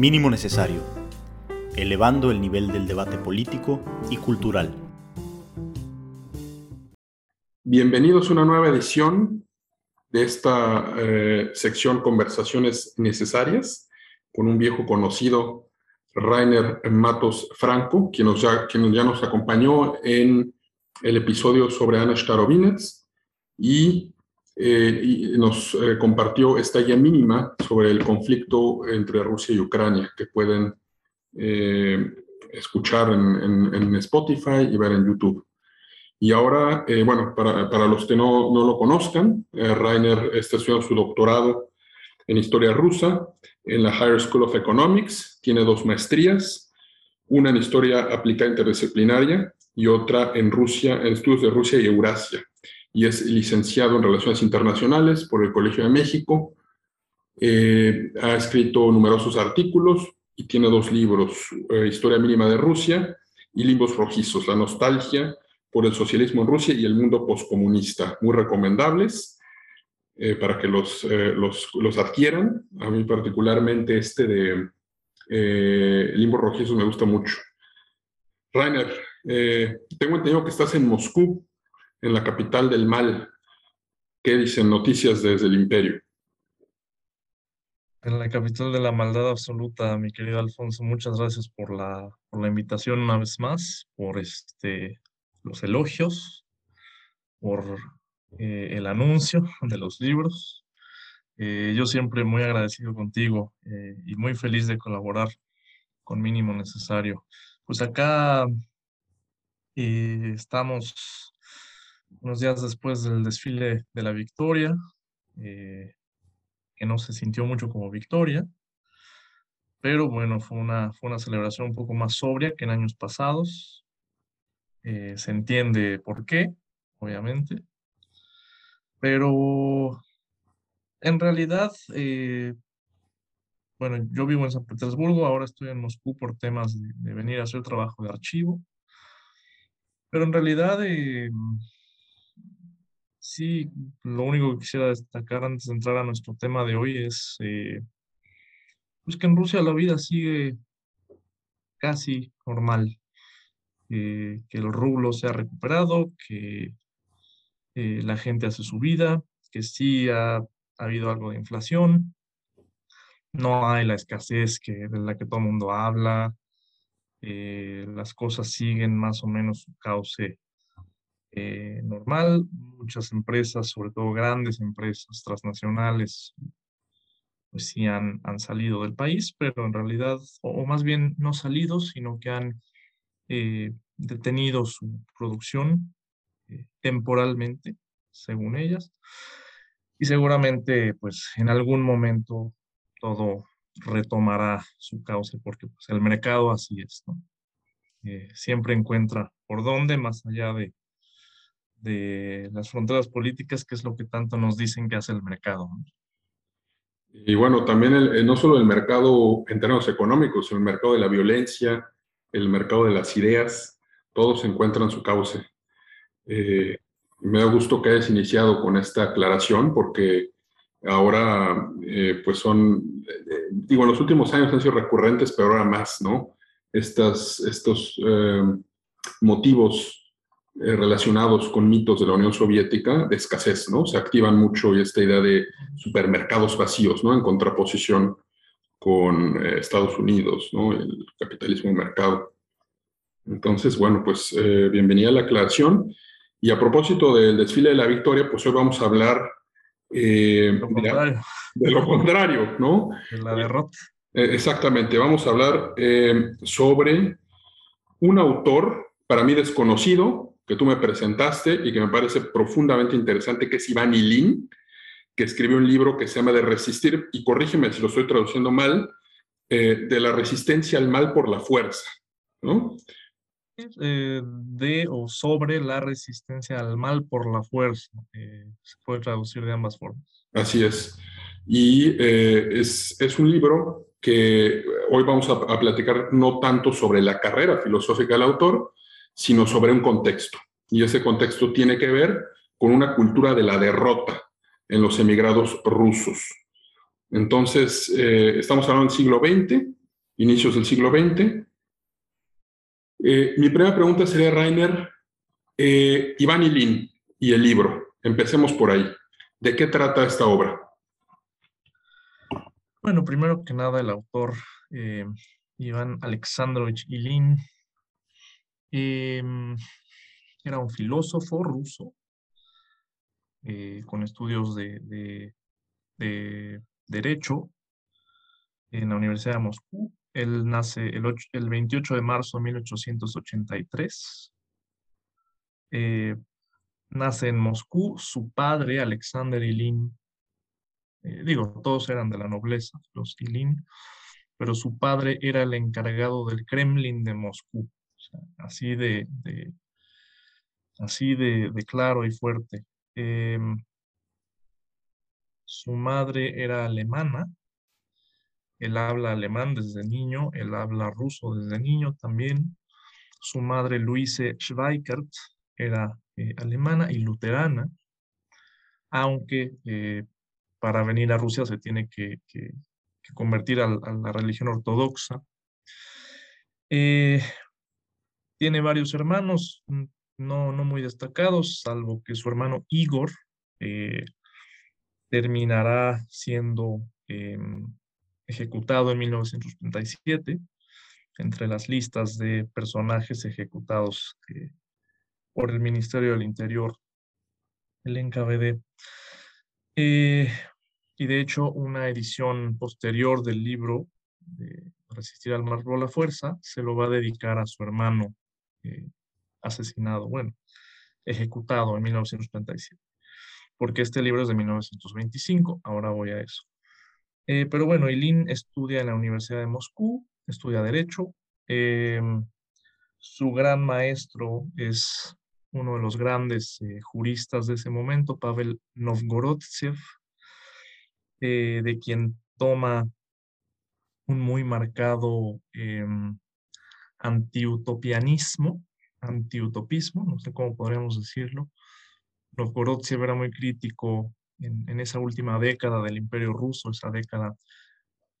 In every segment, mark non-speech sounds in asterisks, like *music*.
Mínimo necesario, elevando el nivel del debate político y cultural. Bienvenidos a una nueva edición de esta eh, sección Conversaciones Necesarias con un viejo conocido, Rainer Matos Franco, quien, ya, quien ya nos acompañó en el episodio sobre Ana Starobinets y eh, y nos eh, compartió esta guía mínima sobre el conflicto entre Rusia y Ucrania, que pueden eh, escuchar en, en, Spotify y ver en YouTube. Y ahora, bueno, para, para, los que no, no lo conozcan, Rainer está estudiando su doctorado en historia rusa en la Higher School of Economics, tiene dos maestrías, una en historia aplicada interdisciplinaria y otra en Rusia, en estudios de Rusia y Eurasia y es licenciado en Relaciones Internacionales por el Colegio de México. Eh, ha escrito numerosos artículos y tiene dos libros, eh, Historia Mínima de Rusia y Limbos Rojizos, La Nostalgia por el Socialismo en Rusia y el Mundo Postcomunista, muy recomendables eh, para que los, los, los, adquieran. A mí particularmente este de Limbos Rojizos me gusta mucho. Rainer, tengo entendido que estás en Moscú en la capital del mal. ¿Qué dicen noticias desde el imperio? En la capital de la maldad absoluta, mi querido Alfonso, muchas gracias por la, por la invitación una vez más, por este, los elogios, por eh, el anuncio *laughs* de los libros. Eh, yo siempre muy agradecido contigo eh, y muy feliz de colaborar con mínimo necesario. Pues acá estamos unos días después del desfile de la victoria, eh, que no se sintió mucho como victoria, pero bueno, fue una, fue una celebración un poco más sobria que en años pasados. Eh, se entiende por qué, obviamente, pero en realidad, eh, bueno, yo vivo en San Petersburgo, ahora estoy en Moscú por temas de, de venir a hacer trabajo de archivo, pero en realidad Sí, lo único que quisiera destacar antes de entrar a nuestro tema de hoy es eh, pues que en Rusia la vida sigue casi normal, que el rublo se ha recuperado, que eh, la gente hace su vida, que sí ha, habido algo de inflación, no hay la escasez que, de la que todo el mundo habla, eh, las cosas siguen más o menos su cauce eh, normal. Muchas empresas, sobre todo grandes empresas transnacionales, pues sí han, han salido del país, pero en realidad, o, más bien no salido, sino que han eh, detenido su producción eh, temporalmente, según ellas. Y seguramente, pues en algún momento todo retomará su cauce, porque pues, el mercado así es, ¿no? siempre encuentra por dónde, más allá de, de las fronteras políticas, que es lo que tanto nos dicen que hace el mercado. Y bueno, también el, no solo el mercado en términos económicos, el mercado de la violencia, el mercado de las ideas, todos encuentran su cauce. Eh, me da gusto que hayas iniciado con esta aclaración porque ahora eh, pues son, eh, digo, en los últimos años han sido recurrentes, pero ahora más, ¿no? Estas, estos motivos eh, relacionados con mitos de la Unión Soviética de escasez, ¿no? Se activan mucho y esta idea de supermercados vacíos, ¿no? En contraposición con eh, Estados Unidos, ¿no? El capitalismo de mercado. Entonces, bueno, pues eh, bienvenida a la aclaración. Y a propósito del desfile de la victoria, pues hoy vamos a hablar de, lo contrario, ¿no? De la derrota. exactamente, vamos a hablar sobre un autor para mí desconocido, que tú me presentaste y que me parece profundamente interesante, que es Iván Ilín, que escribió un libro que se llama De resistir, y corrígeme si lo estoy traduciendo mal, eh, de la resistencia al mal por la fuerza, ¿no? Eh, de o sobre la resistencia al mal por la fuerza. Eh, se puede traducir de ambas formas. Así es. Y es, es, un libro que hoy vamos a, a, platicar no tanto sobre la carrera filosófica del autor, sino sobre un contexto. Y ese contexto tiene que ver con una cultura de la derrota en los emigrados rusos. Entonces, eh, estamos hablando del siglo XX, inicios del siglo XX. Eh, mi primera pregunta sería, Rainer, eh, Iván Ilín y el libro. Empecemos por ahí. ¿De qué trata esta obra? Bueno, primero que nada, el autor eh, Iván Alexandrovich Ilin em, era un filósofo ruso eh, con estudios de, Derecho en la Universidad de Moscú. Él nace el, el 28 de marzo de 1883. Eh, nace en Moscú. Su padre, Alexander Ilin, eh, digo, todos eran de la nobleza, los Ilin, pero su padre era el encargado del Kremlin de Moscú. Así de, así de, claro y fuerte. Em, su madre era alemana, él habla alemán desde niño, él habla ruso desde niño también. Su madre, Luise Schweikert, era eh, alemana y luterana, aunque eh, para venir a Rusia se tiene que, convertir a, la religión ortodoxa. Eh, tiene varios hermanos, mm, no, no muy destacados, salvo que su hermano Igor terminará siendo em, ejecutado en 1937 entre las listas de personajes ejecutados por el Ministerio del Interior, el NKVD. Eh, y de hecho, una edición posterior del libro de Resistir al Mar por la Fuerza se lo va a dedicar a su hermano eh, asesinado, bueno, ejecutado en 1937, porque este libro es de 1925, ahora voy a eso. Eh, pero bueno, Ilin estudia en la Universidad de Moscú, estudia Derecho. su gran maestro es uno de los grandes eh, juristas de ese momento, Pavel Novgorodtsev, eh, de quien toma un muy marcado eh, antiutopianismo, antiutopismo, no sé cómo podríamos decirlo. Novgorodtsev era muy crítico en, esa última década del Imperio Ruso, esa década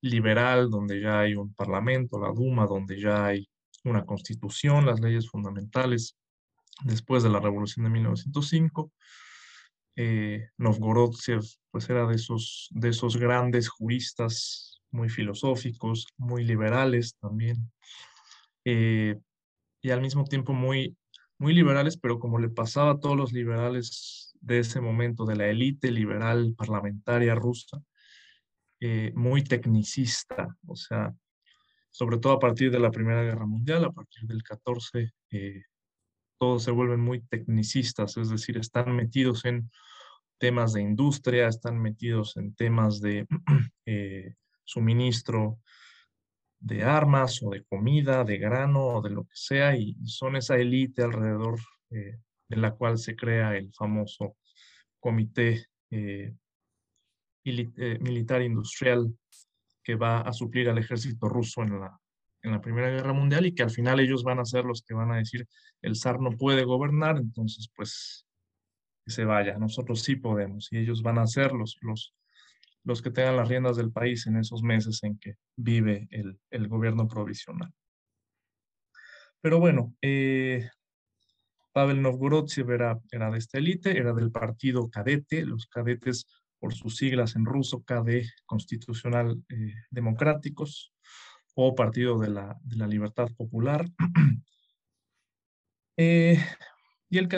liberal, donde ya hay un parlamento, la Duma, donde ya hay una constitución, las leyes fundamentales después de la revolución de 1905. Eh, Novgorodsev pues era de esos, de esos grandes juristas muy filosóficos, muy liberales también, eh, y al mismo tiempo muy, muy liberales, pero como le pasaba a todos los liberales de ese momento, de la élite liberal parlamentaria rusa, eh, muy tecnicista, o sea, sobre todo a partir de la Primera Guerra Mundial, a partir del 14, todos se vuelven muy tecnicistas, es decir, están metidos en temas de industria, están metidos en temas de *clears throat* eh, suministro de armas o de comida, de grano o de lo que sea, y son esa élite alrededor eh, de la cual se crea el famoso comité eh, militar industrial que va a suplir al ejército ruso en la, en la Primera Guerra Mundial y que al final ellos van a ser los que van a decir el zar no puede gobernar, entonces pues que se vaya, nosotros sí podemos y ellos van a ser los, los, los que tengan las riendas del país en esos meses en que vive el, gobierno provisional. Pero bueno, eh, Pavel Novgorodsev era, de esta élite, era del partido cadete, los cadetes por sus siglas en ruso, KD, Constitucional eh, Democráticos, o Partido de la, Libertad Popular. *clears throat* Eh, y el,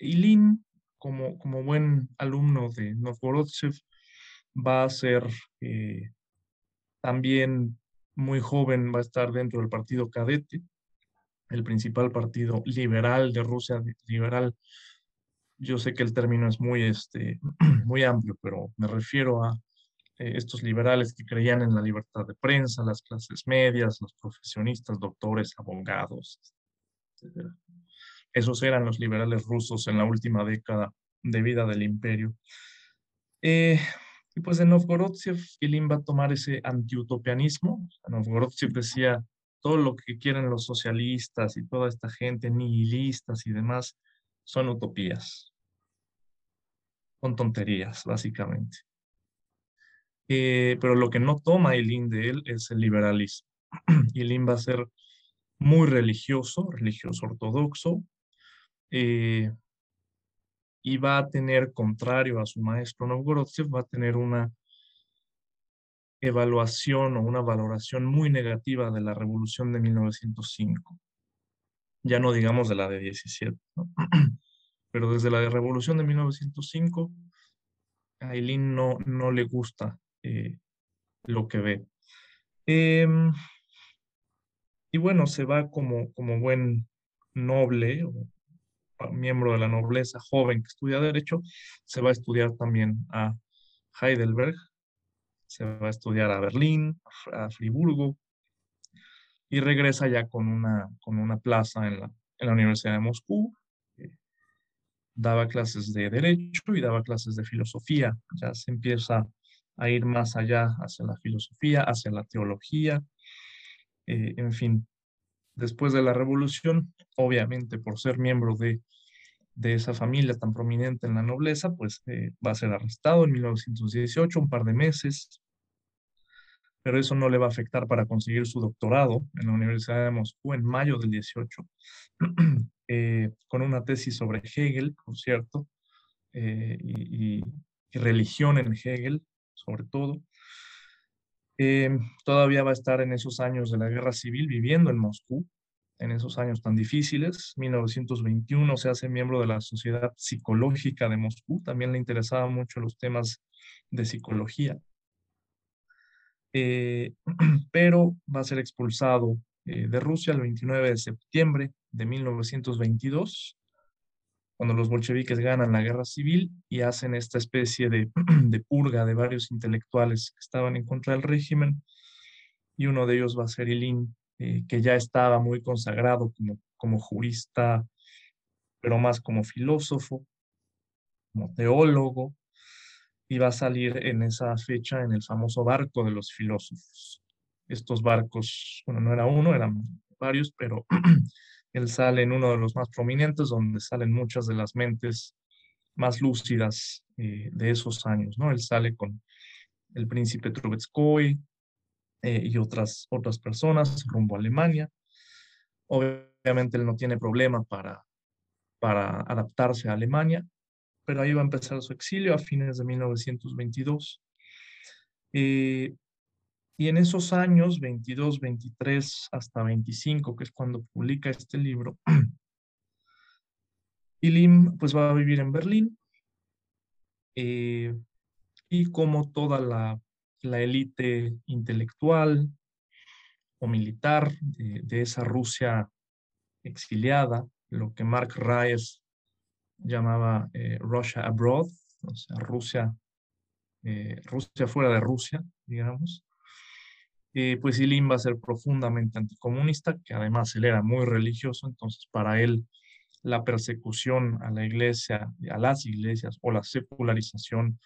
Ilin, como, como buen alumno de Novgorodsev, va a ser eh, también muy joven, va a estar dentro del partido cadete, el principal partido liberal de Rusia, liberal. Yo sé que el término es muy, este, *clears throat* muy amplio, pero me refiero a eh, estos liberales que creían en la libertad de prensa, las clases medias, los profesionistas, doctores, abogados, etc. Esos eran los liberales rusos en la última década de vida del imperio. Eh, y pues en Novgorodsev, Ilin va a tomar ese antiutopianismo. Novgorodsev decía, todo lo que quieren los socialistas y toda esta gente nihilistas y demás son utopías. Son tonterías, básicamente. Eh, pero lo que no toma el de él es el liberalismo. *clears throat* Ilín va a ser muy religioso, religioso ortodoxo, eh, y va a tener, contrario a su maestro Novgorodsev, va a tener una evaluación o una valoración muy negativa de la revolución de 1905. Ya no digamos de la de 17, *clears throat* pero desde la revolución de 1905, a Eileen no, no le gusta eh, lo que ve. Em, y bueno, se va como, como buen noble miembro de la nobleza joven que estudia Derecho, se va a estudiar también a Heidelberg, se va a estudiar a Berlín, a Friburgo, y regresa ya con una, con una plaza en la, en la Universidad de Moscú. Daba clases de Derecho y daba clases de Filosofía. Ya se empieza a ir más allá hacia la filosofía, hacia la teología, eh, en fin, después de la revolución, obviamente por ser miembro de, esa familia tan prominente en la nobleza, pues eh, va a ser arrestado en 1918, un par de meses, pero eso no le va a afectar para conseguir su doctorado en la Universidad de Moscú en mayo del 18, *clears throat* eh, con una tesis sobre Hegel, por cierto, y, religión en Hegel, sobre todo. Eh, todavía va a estar en esos años de la guerra civil viviendo en Moscú, en esos años tan difíciles. 1921 se hace miembro de la Sociedad Psicológica de Moscú, también le interesaban mucho los temas de psicología. Eh, *clears throat* pero va a ser expulsado eh, de Rusia el 29 de septiembre de 1922 cuando los bolcheviques ganan la guerra civil y hacen esta especie *clears throat* de, purga de varios intelectuales que estaban en contra del régimen, y uno de ellos va a ser Ilín, eh, que ya estaba muy consagrado como, como jurista, pero más como filósofo, como teólogo, y va a salir en esa fecha en el famoso barco de los filósofos. Estos barcos, bueno, no era uno, eran varios, pero *clears throat* Él sale en uno de los más prominentes, donde salen muchas de las mentes más lúcidas eh, de esos años, ¿no? Él sale con el príncipe Trubetskoy eh, y otras, otras personas rumbo a Alemania. Obviamente él no tiene problema para, para adaptarse a Alemania, pero ahí va a empezar su exilio a fines de 1922. Eh, y en esos años, 22, 23 hasta 25, que es cuando publica este libro, *clears throat* Ilim pues va a vivir en Berlín. Eh, y como toda la, la élite intelectual o militar de, esa Rusia exiliada, lo que Mark Reyes llamaba eh, Russia abroad, o sea, Rusia, eh, Rusia fuera de Rusia, digamos, eh, pues Ilim va a ser profundamente anticomunista, que además él era muy religioso, entonces para él la persecución a la iglesia, a las iglesias o la secularización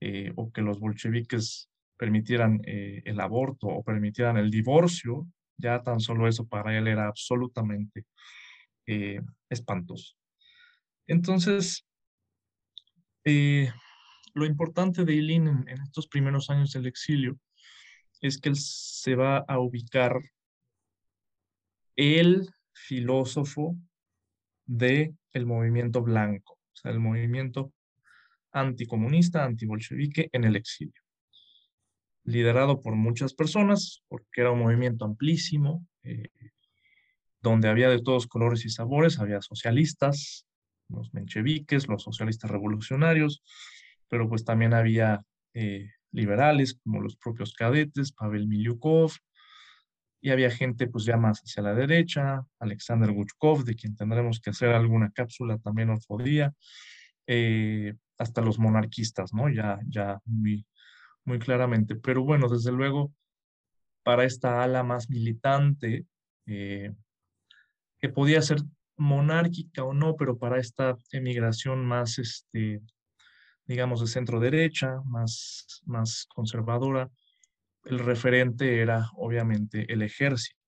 eh, o que los bolcheviques permitieran eh, el aborto o permitieran el divorcio, ya tan solo eso para él era absolutamente espantoso. Entonces, lo importante de Ilin en estos primeros años del exilio es que se va a ubicar el filósofo de el movimiento blanco, o sea, el movimiento anticomunista, antibolchevique en el exilio. Liderado por muchas personas, porque era un movimiento amplísimo, eh, donde había de todos colores y sabores, había socialistas, los mencheviques, los socialistas revolucionarios, pero pues también había eh, liberales como los propios cadetes, Pavel Milyukov, y había gente pues ya más hacia la derecha, Alexander Guchkov, de quien tendremos que hacer alguna cápsula también otro día, eh, hasta los monarquistas, ¿no? Ya, ya muy, muy claramente. Pero bueno, desde luego, para esta ala más militante, eh, que podía ser monárquica o no, pero para esta emigración más este, digamos, de centro derecha, más, más conservadora, el referente era obviamente el ejército,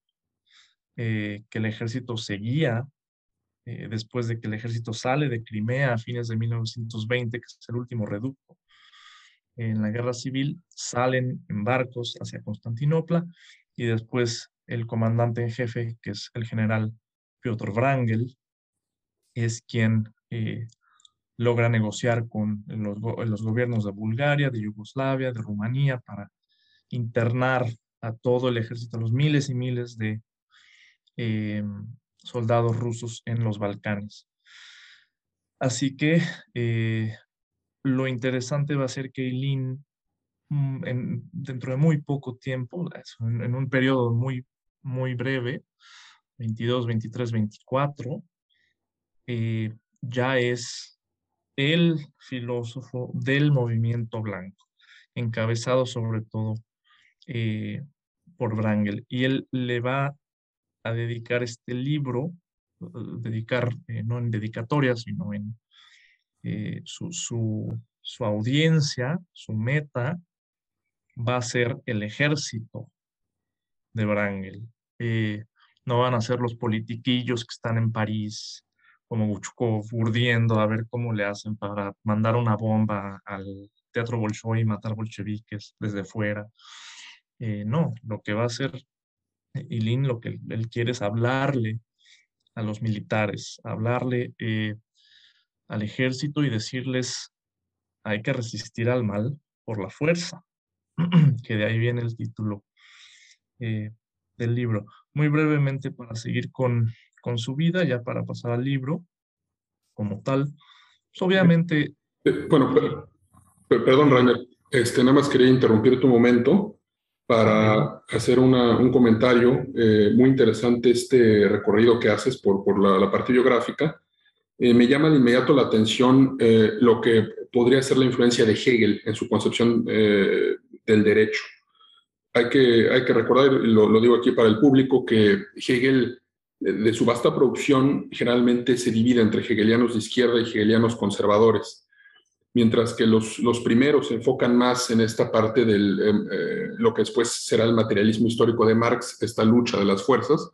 eh, que el ejército seguía eh, después de que el ejército sale de Crimea a fines de 1920, que es el último reducto en la guerra civil, salen en barcos hacia Constantinopla y después el comandante en jefe, que es el general Piotr Wrangel, es quien eh, logra negociar con los, los, gobiernos de Bulgaria, de Yugoslavia, de Rumanía, para internar a todo el ejército, a los miles y miles de eh, soldados rusos en los Balcanes. Así que eh, lo interesante va a ser que Ilin, mm, en, dentro de muy poco tiempo, en, un periodo muy, muy breve, 22, 23, 24, ya es el filósofo del movimiento blanco, encabezado sobre todo eh, por Wrangel. Y él le va a dedicar este libro, eh, dedicar eh, no en dedicatoria, sino en su, su, su audiencia, su meta, va a ser el ejército de Wrangel. no van a ser los politiquillos que están en París, como Guchukov, urdiendo a ver cómo le hacen para mandar una bomba al teatro Bolshoi y matar bolcheviques desde fuera. Eh, no, lo que va a hacer Ilin, lo que él quiere es hablarle a los militares, hablarle eh, al ejército y decirles, hay que resistir al mal por la fuerza, *clears throat* que de ahí viene el título eh, del libro. Muy brevemente para seguir con, con, su vida, ya para pasar al libro como tal. Pues, obviamente... Bueno, perdón, Rainer, este, nada más quería interrumpir tu momento para hacer un comentario eh, muy interesante este recorrido que haces por, por la, parte biográfica. Eh, me llama de inmediato la atención eh, lo que podría ser la influencia de Hegel en su concepción del derecho. Hay que, hay que recordar, lo, lo digo aquí para el público, que Hegel, de su vasta producción, generalmente se divide entre hegelianos de izquierda y hegelianos conservadores mientras que los, los primeros se enfocan más en esta parte de em, eh, lo que después será el materialismo histórico de Marx, esta lucha de las fuerzas.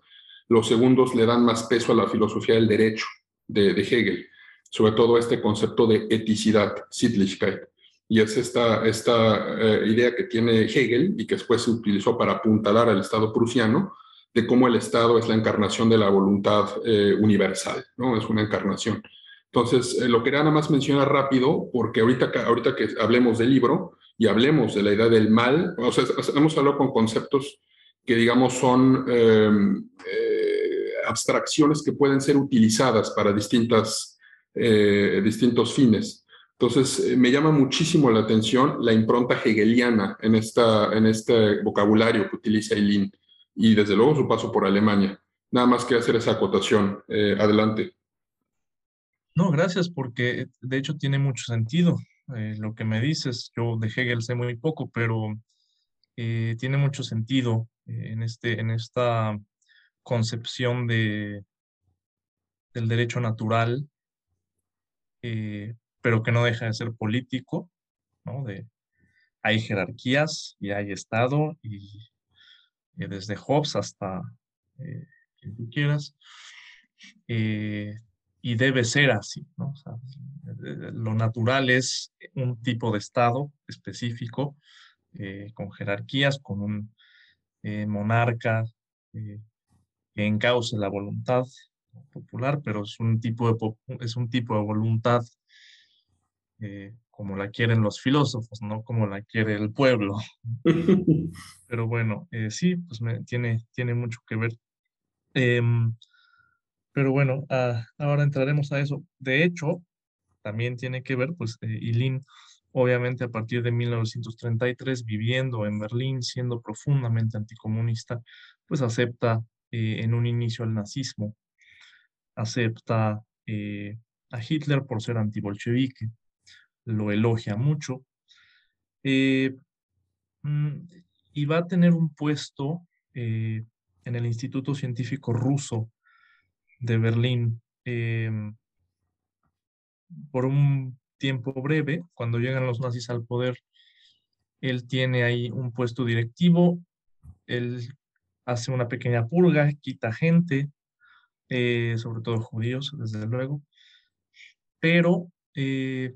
Los segundos le dan más peso a la filosofía del derecho de, Hegel, sobre todo este concepto de eticidad, Sittlichkeit. Y es esta, esta eh, idea que tiene Hegel y que después se utilizó para apuntalar al Estado prusiano, de cómo el Estado es la encarnación de la voluntad eh, universal, ¿no? Es una encarnación. Entonces, eh, lo quería nada más mencionar rápido, porque ahorita, ahorita que hablemos del libro y hablemos de la idea del mal, o sea, hemos hablado con conceptos que, digamos, son em, eh, abstracciones que pueden ser utilizadas para distintas, distintos fines. Entonces, me llama muchísimo la atención la impronta hegeliana en, esta, en este vocabulario que utiliza Eileen y, desde luego, su paso por Alemania. Nada más que hacer esa acotación. adelante. No, gracias, porque de hecho tiene mucho sentido eh, lo que me dices. Yo de Hegel sé muy poco, pero eh, tiene mucho sentido eh, en, este, en esta concepción de, del derecho natural, pero que no deja de ser político, ¿no? De, hay jerarquías y hay Estado, y, desde Hobbes hasta quien tú quieras y debe ser así. Eh, lo natural es un tipo de Estado específico, eh, con jerarquías, con un eh, monarca que encauce la voluntad popular, pero es un tipo de, es un tipo de voluntad como la quieren los filósofos, no como la quiere el pueblo. *laughs* Pero bueno, sí, pues me, tiene, tiene mucho que ver. Em, pero bueno, ah, ahora entraremos a eso. De hecho, también tiene que ver, pues, eh, Ilin, obviamente a partir de 1933, viviendo en Berlín, siendo profundamente anticomunista, pues acepta eh, en un inicio el nazismo, acepta eh, a Hitler por ser antibolchevique, lo elogia mucho, mm, y va a tener un puesto en el Instituto Científico Ruso de Berlín em, por un tiempo breve, cuando llegan los nazis al poder, él tiene ahí un puesto directivo, él hace una pequeña purga, quita gente, eh, sobre todo judíos, desde luego, pero eh,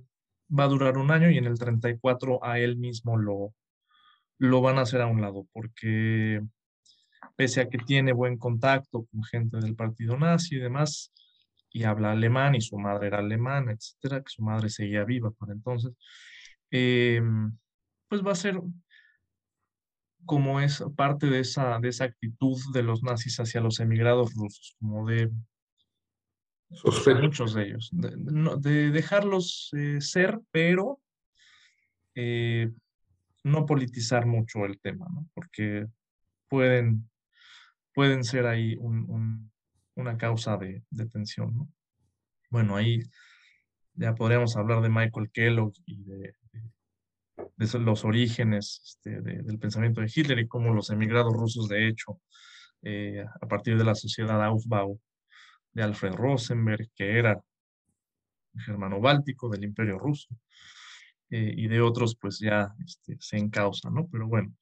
va a durar un año y en el 34 a él mismo lo, lo van a hacer a un lado, porque pese a que tiene buen contacto con gente del partido nazi y demás, y habla alemán y su madre era alemana, etcétera, que su madre seguía viva para entonces, em, pues va a ser como es parte de esa, de esa actitud de los nazis hacia los emigrados rusos, como de muchos de ellos, de, dejarlos eh, ser, pero eh, no politizar mucho el tema, ¿no? porque pueden, pueden ser ahí una causa de, tensión. ¿no? Bueno, ahí ya podríamos hablar de Michael Kellogg y de, los orígenes este, del pensamiento de Hitler y cómo los emigrados rusos, de hecho, eh, a partir de la sociedad Aufbau de Alfred Rosenberg, que era germano-báltico del imperio ruso, eh, y de otros pues ya este, se encausa, ¿no? Pero bueno,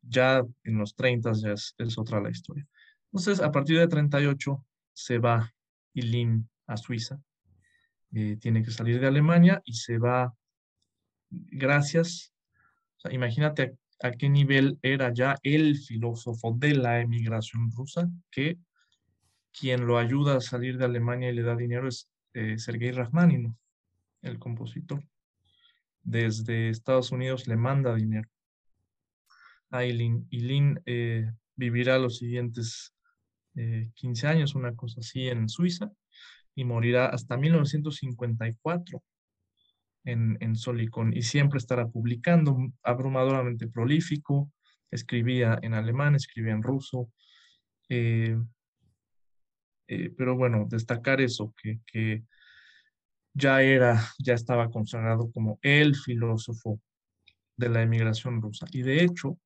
ya en los 30 ya es, otra la historia. Entonces, a partir de 38 se va Ilin a Suiza, eh, tiene que salir de Alemania y se va gracias, imagínate a, qué nivel era ya el filósofo de la emigración rusa, que quien lo ayuda a salir de Alemania y le da dinero es eh, Sergei Rachmaninoff, el compositor desde Estados Unidos le manda dinero a Eileen. Eileen eh, vivirá los siguientes 15 eh, años, una cosa así, en Suiza, y morirá hasta 1954 en, en Solicon, y siempre estará publicando, abrumadoramente prolífico, escribía en alemán, escribía en ruso, eh, pero bueno, destacar eso, que, que ya era, ya estaba consagrado como el filósofo de la emigración rusa. Y de hecho,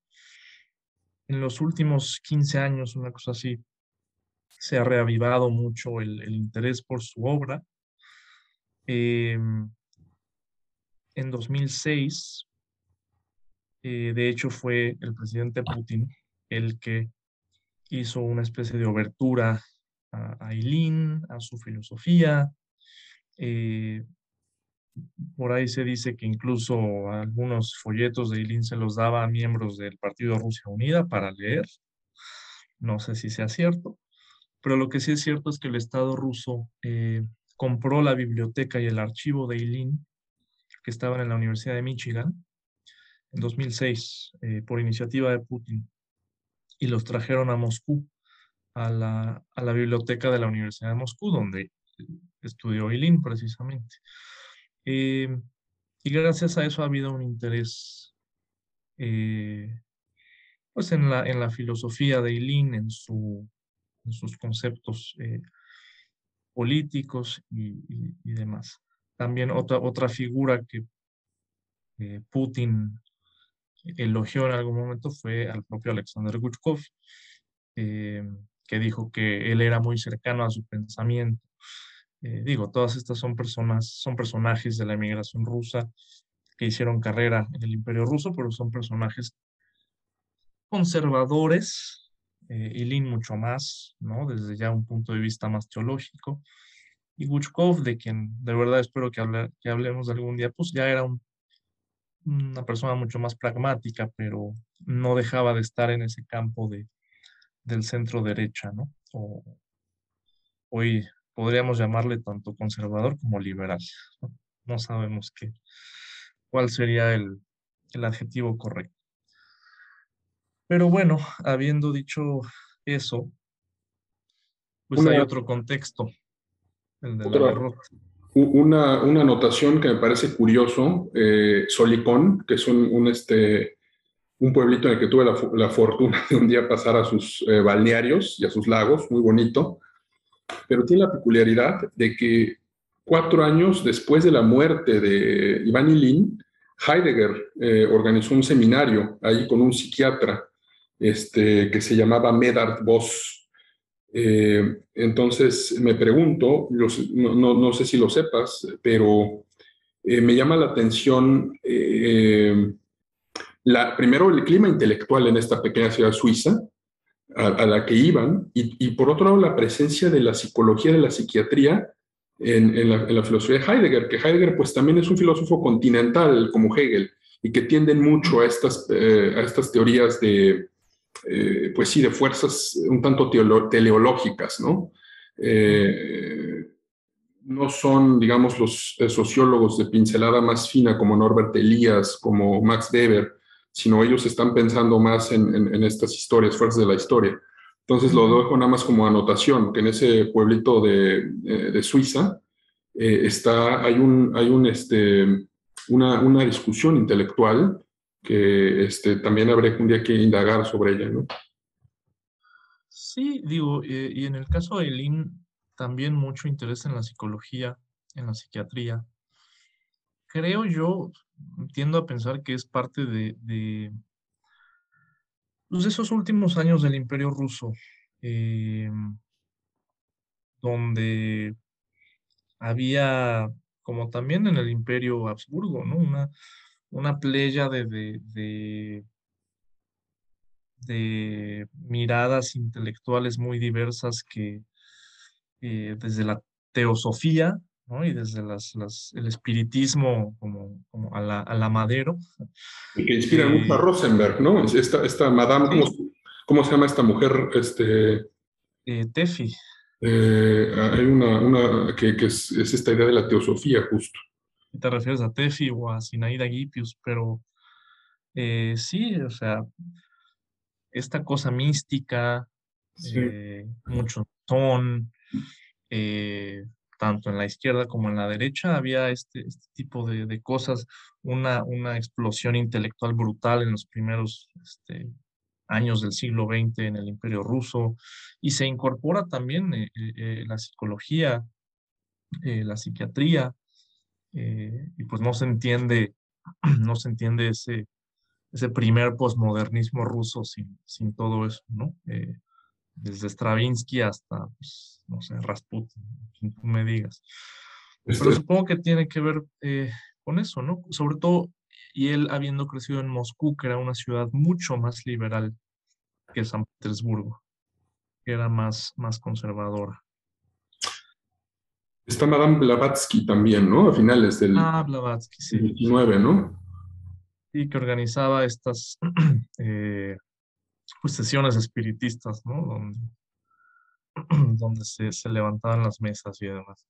en los últimos 15 años, una cosa así, se ha reavivado mucho el, interés por su obra. Em, en 2006, eh, de hecho, fue el presidente Putin el que hizo una especie de obertura a, a a su filosofía, eh, por ahí se dice que incluso algunos folletos de Ilin se los daba a miembros del Partido Rusia Unida para leer. No sé si sea cierto, pero lo que sí es cierto es que el Estado ruso eh, compró la biblioteca y el archivo de Ilin, que estaban en la Universidad de Michigan, en 2006, eh, por iniciativa de Putin, y los trajeron a Moscú, a la, a la biblioteca de la Universidad de Moscú, donde estudió ILIN precisamente. Eh, y gracias a eso ha habido un interés eh, pues en la, en la filosofía de ILIN, en, su, en sus conceptos eh, políticos y, demás. También otra, otra figura que Putin elogió en algún momento fue al propio Alexander Guchkov, que dijo que él era muy cercano a su pensamiento eh, digo, todas estas son personas, son personajes de la emigración rusa que hicieron carrera en el imperio ruso, pero son personajes conservadores, eh, Ilin mucho más, ¿no? Desde ya un punto de vista más teológico. Y Guchkov, de quien de verdad espero que, hable, que hablemos algún día, pues ya era una persona mucho más pragmática, pero no dejaba de estar en ese campo de, del centro derecha, ¿no? O, hoy podríamos llamarle tanto conservador como liberal. No, sabemos qué, cuál sería el, adjetivo correcto. Pero bueno, habiendo dicho eso, pues hay otro contexto, el de la derrota. Una, una, anotación que me parece curioso, eh, Solicón, que es un, este, un pueblito en el que tuve la, fortuna *laughs* de un día pasar a sus eh, balnearios y a sus lagos, muy bonito pero tiene la peculiaridad de que cuatro años después de la muerte de Iván Ilin, Heidegger eh, organizó un seminario ahí con un psiquiatra este, que se llamaba Medard Voss. Eh, entonces me pregunto, no, sé si lo sepas, pero eh, me llama la atención la, primero el clima intelectual en esta pequeña ciudad suiza, a, la que iban, y, por otro lado la presencia de la psicología, de la psiquiatría en, la, filosofía de Heidegger, que Heidegger pues también es un filósofo continental como Hegel, y que tienden mucho a estas, eh, a estas teorías de, eh, pues sí, de fuerzas un tanto teleológicas, ¿no? no son, digamos, los sociólogos de pincelada más fina como Norbert Elias, como Max Weber, sino ellos están pensando más en, estas historias, fuerzas de la historia. Entonces lo dejo nada más como anotación, que en ese pueblito de, Suiza está, hay, un, hay un, este, una, una discusión intelectual que este, también habré un día que indagar sobre ella, ¿no? Sí, digo, eh, y en el caso de Eileen, también mucho interés en la psicología, en la psiquiatría. Creo yo, tiendo a pensar que es parte de, de pues, esos últimos años del imperio ruso, eh, donde había, como también en el imperio Habsburgo, ¿no? Una, una playa de, de, miradas intelectuales muy diversas que eh, desde la teosofía ¿no? y desde las, las, el espiritismo como, como a, la, a la madero. que inspira mucho a eh, Rosenberg, ¿no? Esta, esta madame, ¿cómo, se llama esta mujer? Este, eh, Tefi. hay una, una que, que es, es, esta idea de la teosofía, justo te refieres a Tefi o a Sinaida Gipius, pero eh, sí, o sea, esta cosa mística, eh, muchos son, eh, tanto en la izquierda como en la derecha, había este, este tipo de, cosas, una, una, explosión intelectual brutal en los primeros este, años del siglo XX en el imperio ruso, y se incorpora también la psicología, la psiquiatría, eh, y pues no se entiende, *clears throat* no se entiende ese, ese primer posmodernismo ruso sin, todo eso, ¿no? Eh, desde Stravinsky hasta, pues, no sé, Rasputin, quien tú me digas. Pero supongo que tiene que ver eh, con eso, ¿no? Sobre todo, y él habiendo crecido en Moscú, que era una ciudad mucho más liberal que San Petersburgo, que era más, más conservadora. Está Madame Blavatsky también, ¿no? A finales del ah, Blavatsky, sí. 29, ¿no? Sí, que organizaba estas *clears throat* eh, pues, sesiones espiritistas, ¿no? *clears throat* Donde, se, levantaban las mesas y demás.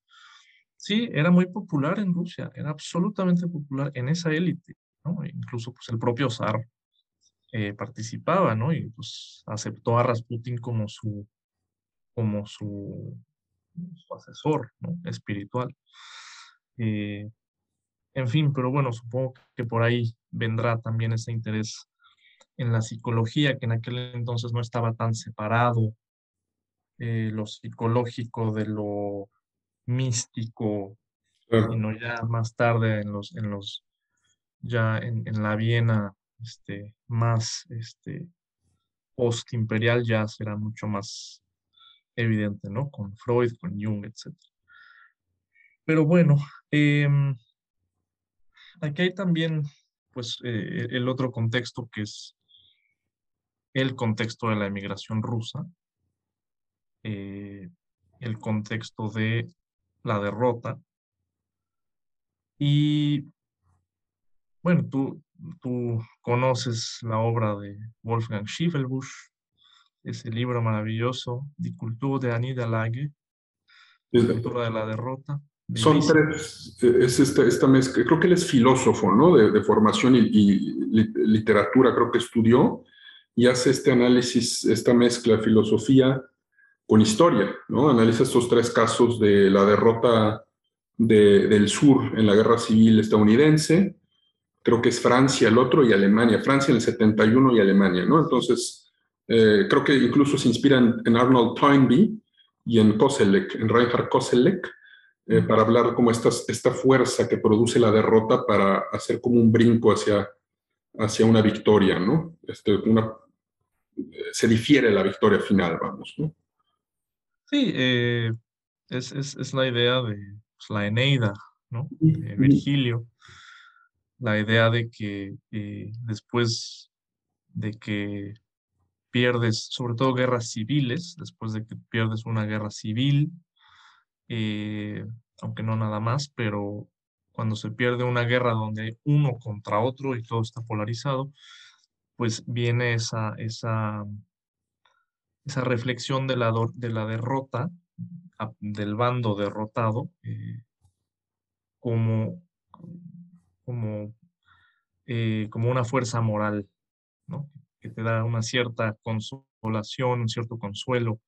Sí, era muy popular en Rusia, era absolutamente popular en esa élite, ¿no? Incluso pues el propio zar eh, participaba, ¿no? Y pues aceptó a Rasputin como su, como su su asesor espiritual. Eh, en fin, pero bueno, supongo que por ahí vendrá también ese interés en la psicología, que en aquel entonces no estaba tan separado eh, lo psicológico de lo místico, sino ya más tarde en los, en los, ya en, en la Viena, este, más, este, post-imperial ya será mucho más evidente, ¿no? Con Freud, con Jung, etc. Pero bueno, em, aquí hay también, pues, eh, el otro contexto que es el contexto de la emigración rusa, eh, el contexto de la derrota. Y bueno, tú, tú conoces la obra de Wolfgang Schiefelbusch, ese libro maravilloso, Die Kultur de Anida Lage, La cultura de la derrota. Son tres, es esta, esta, mezcla, creo que él es filósofo, ¿no? De, formación y, literatura, creo que estudió, y hace este análisis, esta mezcla de filosofía con historia, ¿no? Analiza estos tres casos de la derrota del sur en la guerra civil estadounidense, creo que es Francia el otro y Alemania, Francia en el 71 y Alemania, ¿no? Entonces, eh, creo que incluso se inspiran en Arnold Toynbee y en Koselleck, en Reinhard Koselleck, eh, para hablar como esta, esta fuerza que produce la derrota para hacer como un brinco hacia, hacia una victoria, ¿no? Este, una, se difiere la victoria final, vamos, ¿no? Sí, eh, es, es, es, la idea de pues, la Eneida, ¿no? De Virgilio. La idea de que después de que pierdes, sobre todo guerras civiles, después de que pierdes una guerra civil, eh, aunque no nada más, pero cuando se pierde una guerra donde hay uno contra otro y todo está polarizado, pues viene esa, esa, esa reflexión de la, de la derrota, del bando derrotado, eh, como, como, eh, como una fuerza moral, ¿no? que te da una cierta consolación, un cierto consuelo,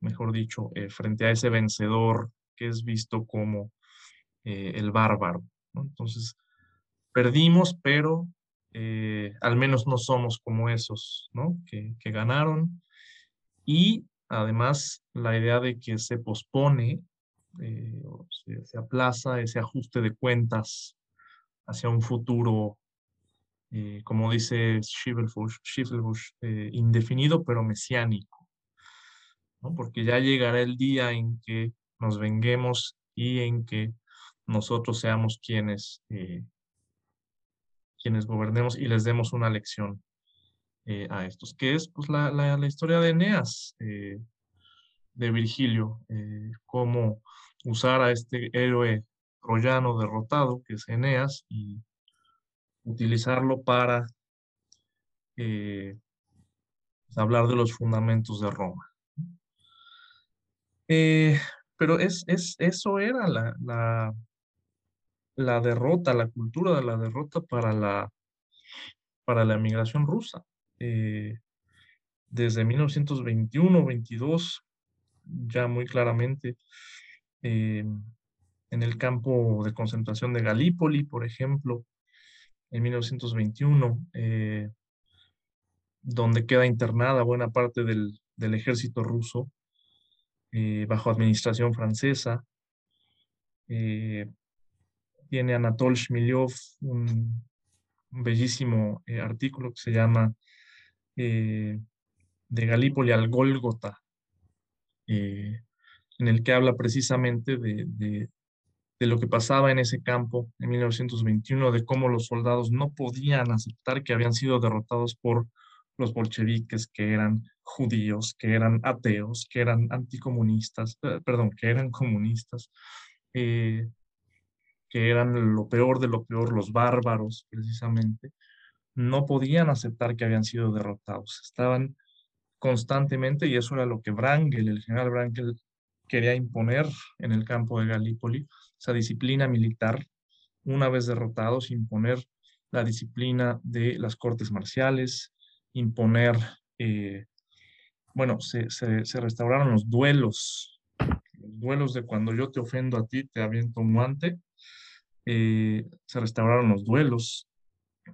mejor dicho, eh, frente a ese vencedor que es visto como el bárbaro. Entonces, perdimos, pero al menos no somos como esos ¿no? que, que ganaron y además la idea de que se pospone, eh, se, aplaza ese ajuste de cuentas hacia un futuro, eh, como dice Schiffelbusch, eh, indefinido pero mesiánico, porque ya llegará el día en que nos venguemos y en que nosotros seamos quienes, quienes gobernemos y les demos una lección eh, a estos, que es pues, la, la, historia de Eneas, eh, de Virgilio, eh, cómo usar a este héroe troyano derrotado, que es Eneas, y utilizarlo para pues, hablar de los fundamentos de Roma. pero es, es, eso era la, la, la derrota, la cultura de la derrota para la, para la emigración rusa. Eh, desde 1921-22, ya muy claramente, eh, en el campo de concentración de Galípoli, por ejemplo, en 1921, eh, donde queda internada buena parte del, ejército ruso bajo administración francesa. Tiene Anatol Shmilyov un, bellísimo artículo que se llama eh, de Galípoli al Gólgota, eh, en el que habla precisamente de, de, lo que pasaba en ese campo en 1921, de cómo los soldados no podían aceptar que habían sido derrotados por los bolcheviques, que eran judíos, que eran ateos, que eran anticomunistas, eh, perdón, que eran comunistas, que eran lo peor de lo peor, los bárbaros, precisamente no podían aceptar que habían sido derrotados. Estaban constantemente, y eso era lo que Wrangel, el general Wrangel, quería imponer en el campo de Galípoli, esa disciplina militar, una vez derrotados, imponer la disciplina de las cortes marciales, imponer, eh, bueno, se, restauraron los duelos, los duelos de cuando yo te ofendo a ti, te aviento un guante, eh, se restauraron los duelos,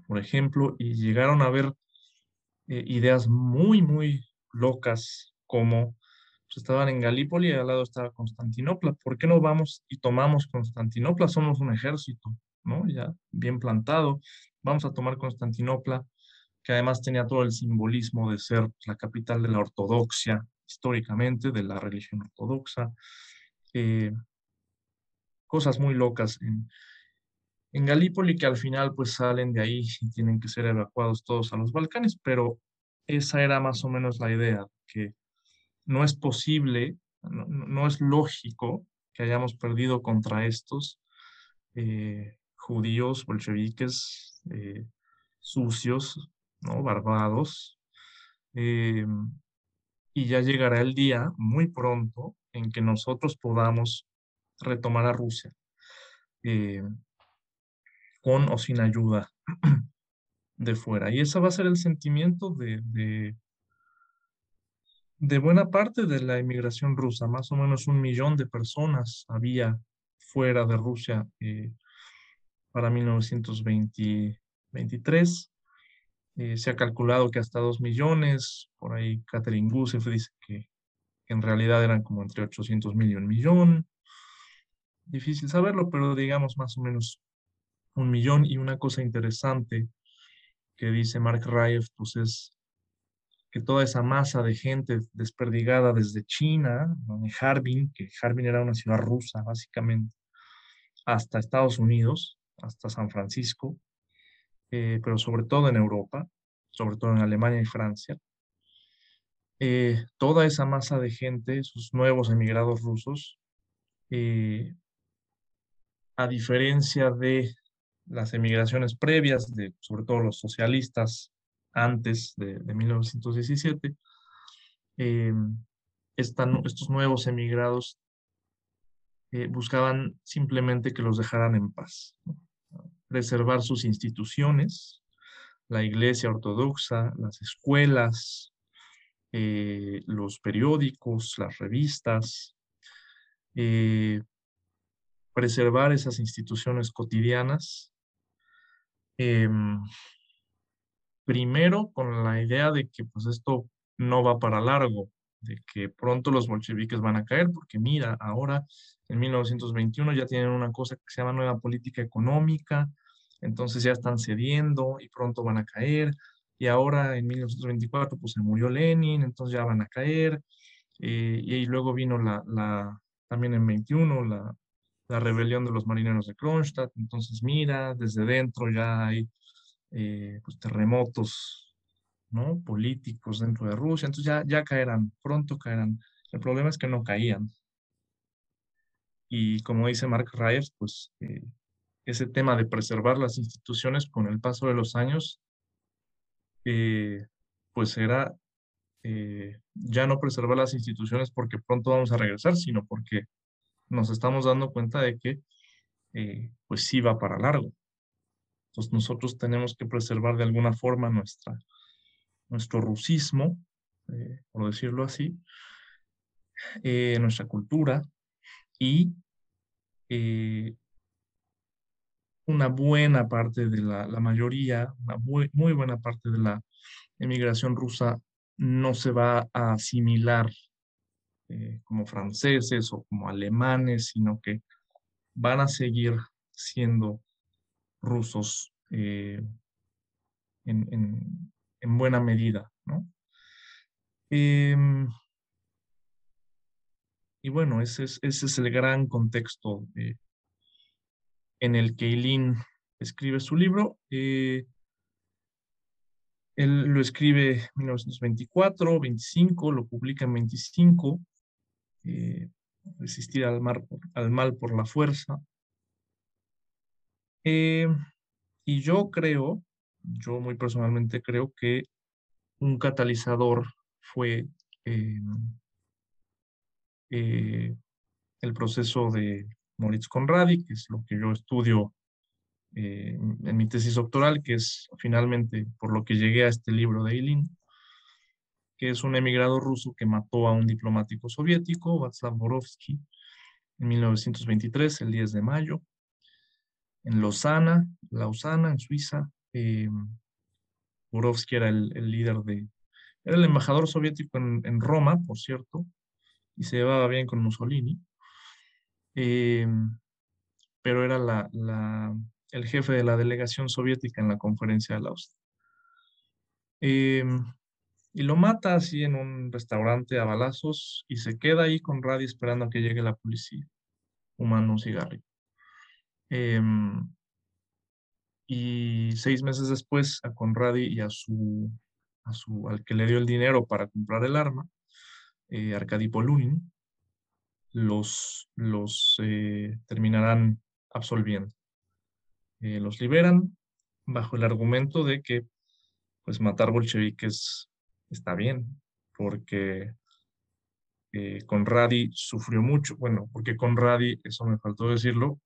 por ejemplo, y llegaron a ver eh, ideas muy, muy locas como pues, estaban en Galípoli y al lado estaba Constantinopla. ¿Por qué no vamos y tomamos Constantinopla? Somos un ejército, ¿no? Ya bien plantado. Vamos a tomar Constantinopla, que además tenía todo el simbolismo de ser pues, la capital de la ortodoxia, históricamente, de la religión ortodoxa. Eh, cosas muy locas en, en Galípoli, que al final pues salen de ahí y tienen que ser evacuados todos a los Balcanes, pero esa era más o menos la idea, que no es posible, no, es lógico que hayamos perdido contra estos eh, judíos, bolcheviques, eh, sucios, ¿no? barbados, eh, y ya llegará el día muy pronto en que nosotros podamos retomar a Rusia con o sin ayuda *clears throat* de fuera. Y ese va a ser el sentimiento de, de, buena parte de la inmigración rusa. Más o menos un millón de personas había fuera de Rusia eh, para 1923. Eh, se ha calculado que hasta dos millones, por ahí Catherine Gusev dice que, que, en realidad eran como entre 800 mil y un millón. Difícil saberlo, pero digamos más o menos un millón. Y una cosa interesante que dice Mark Rayev, pues es que toda esa masa de gente desperdigada desde China, en Harbin, que Harbin era una ciudad rusa básicamente, hasta Estados Unidos, hasta San Francisco, eh, pero sobre todo en Europa, sobre todo en Alemania y Francia, eh, toda esa masa de gente, esos nuevos emigrados rusos, eh, a diferencia de las emigraciones previas, sobre todo los socialistas antes de, 1917, eh, estos nuevos emigrados eh, buscaban simplemente que los dejaran en paz, preservar sus instituciones, la iglesia ortodoxa, las escuelas, eh, los periódicos, las revistas, preservar esas instituciones cotidianas em, primero con la idea de que pues esto no va para largo, de que pronto los bolcheviques van a caer, porque mira, ahora en 1921 ya tienen una cosa que se llama nueva política económica, entonces ya están cediendo y pronto van a caer, y ahora en 1924 pues se murió Lenin, entonces ya van a caer, eh, y, luego vino la, la, también en 21 la, la rebelión de los marineros de Kronstadt, entonces mira, desde dentro ya hay eh, pues, terremotos ¿no? políticos dentro de Rusia, entonces ya, ya caerán, pronto caerán. El problema es que no caían. Y como dice Mark Reyes, pues eh, ese tema de preservar las instituciones con el paso de los años, eh, pues era ya no preservar las instituciones porque pronto vamos a regresar, sino porque nos estamos dando cuenta de que pues sí va para largo. Entonces nosotros tenemos que preservar de alguna forma nuestra, nuestro rusismo, eh, por decirlo así, eh, nuestra cultura y eh, una buena parte de la, mayoría, una muy, buena parte de la emigración rusa no se va a asimilar como franceses o como alemanes, sino que van a seguir siendo rusos eh, en, buena medida. ¿no? Em, y bueno, ese es, ese es, el gran contexto en el que Eileen escribe su libro. Eh, él lo escribe en 1924, 25, lo publica en 25, eh, resistir al, al mal por la fuerza. Eh, y yo creo, yo muy personalmente creo que un catalizador fue eh, el proceso de Moritz Conradi, que es lo que yo estudio en mi tesis doctoral, que es finalmente por lo que llegué a este libro de Eileen, que es un emigrado ruso que mató a un diplomático soviético, Václav Borovsky, en 1923, el 10 de mayo en Lausana, Lausana, en Suiza. Eh, era el, líder de, era el embajador soviético en, Roma, por cierto, y se llevaba bien con Mussolini, eh, pero era la, el jefe de la delegación soviética en la conferencia de Lausana. Eh, y lo mata así en un restaurante a balazos y se queda ahí con Radi esperando a que llegue la policía, fumando un cigarrillo. Em, y seis meses después a Conradi y a su, a su, al que le dio el dinero para comprar el arma, eh, Arkady Polunin, los, los eh, terminarán absolviendo. Eh, los liberan bajo el argumento de que pues matar bolcheviques está bien, porque eh, Conradi sufrió mucho, bueno, porque Conradi, eso me faltó decirlo,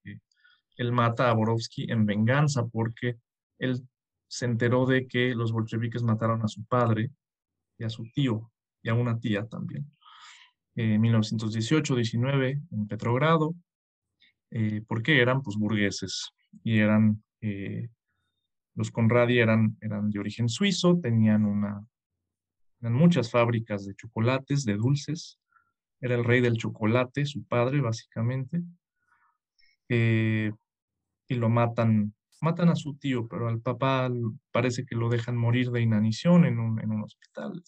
él mata a Borovsky en venganza porque él se enteró de que los bolcheviques mataron a su padre y a su tío y a una tía también. En 1918-19 en Petrogrado, eh, porque eran pues burgueses y eran, eh, los Conradi eran, eran de origen suizo, tenían una, eran muchas fábricas de chocolates, de dulces, era el rey del chocolate, su padre básicamente. Eh, y lo matan, matan a su tío, pero al papá parece que lo dejan morir de inanición en un, en un hospital.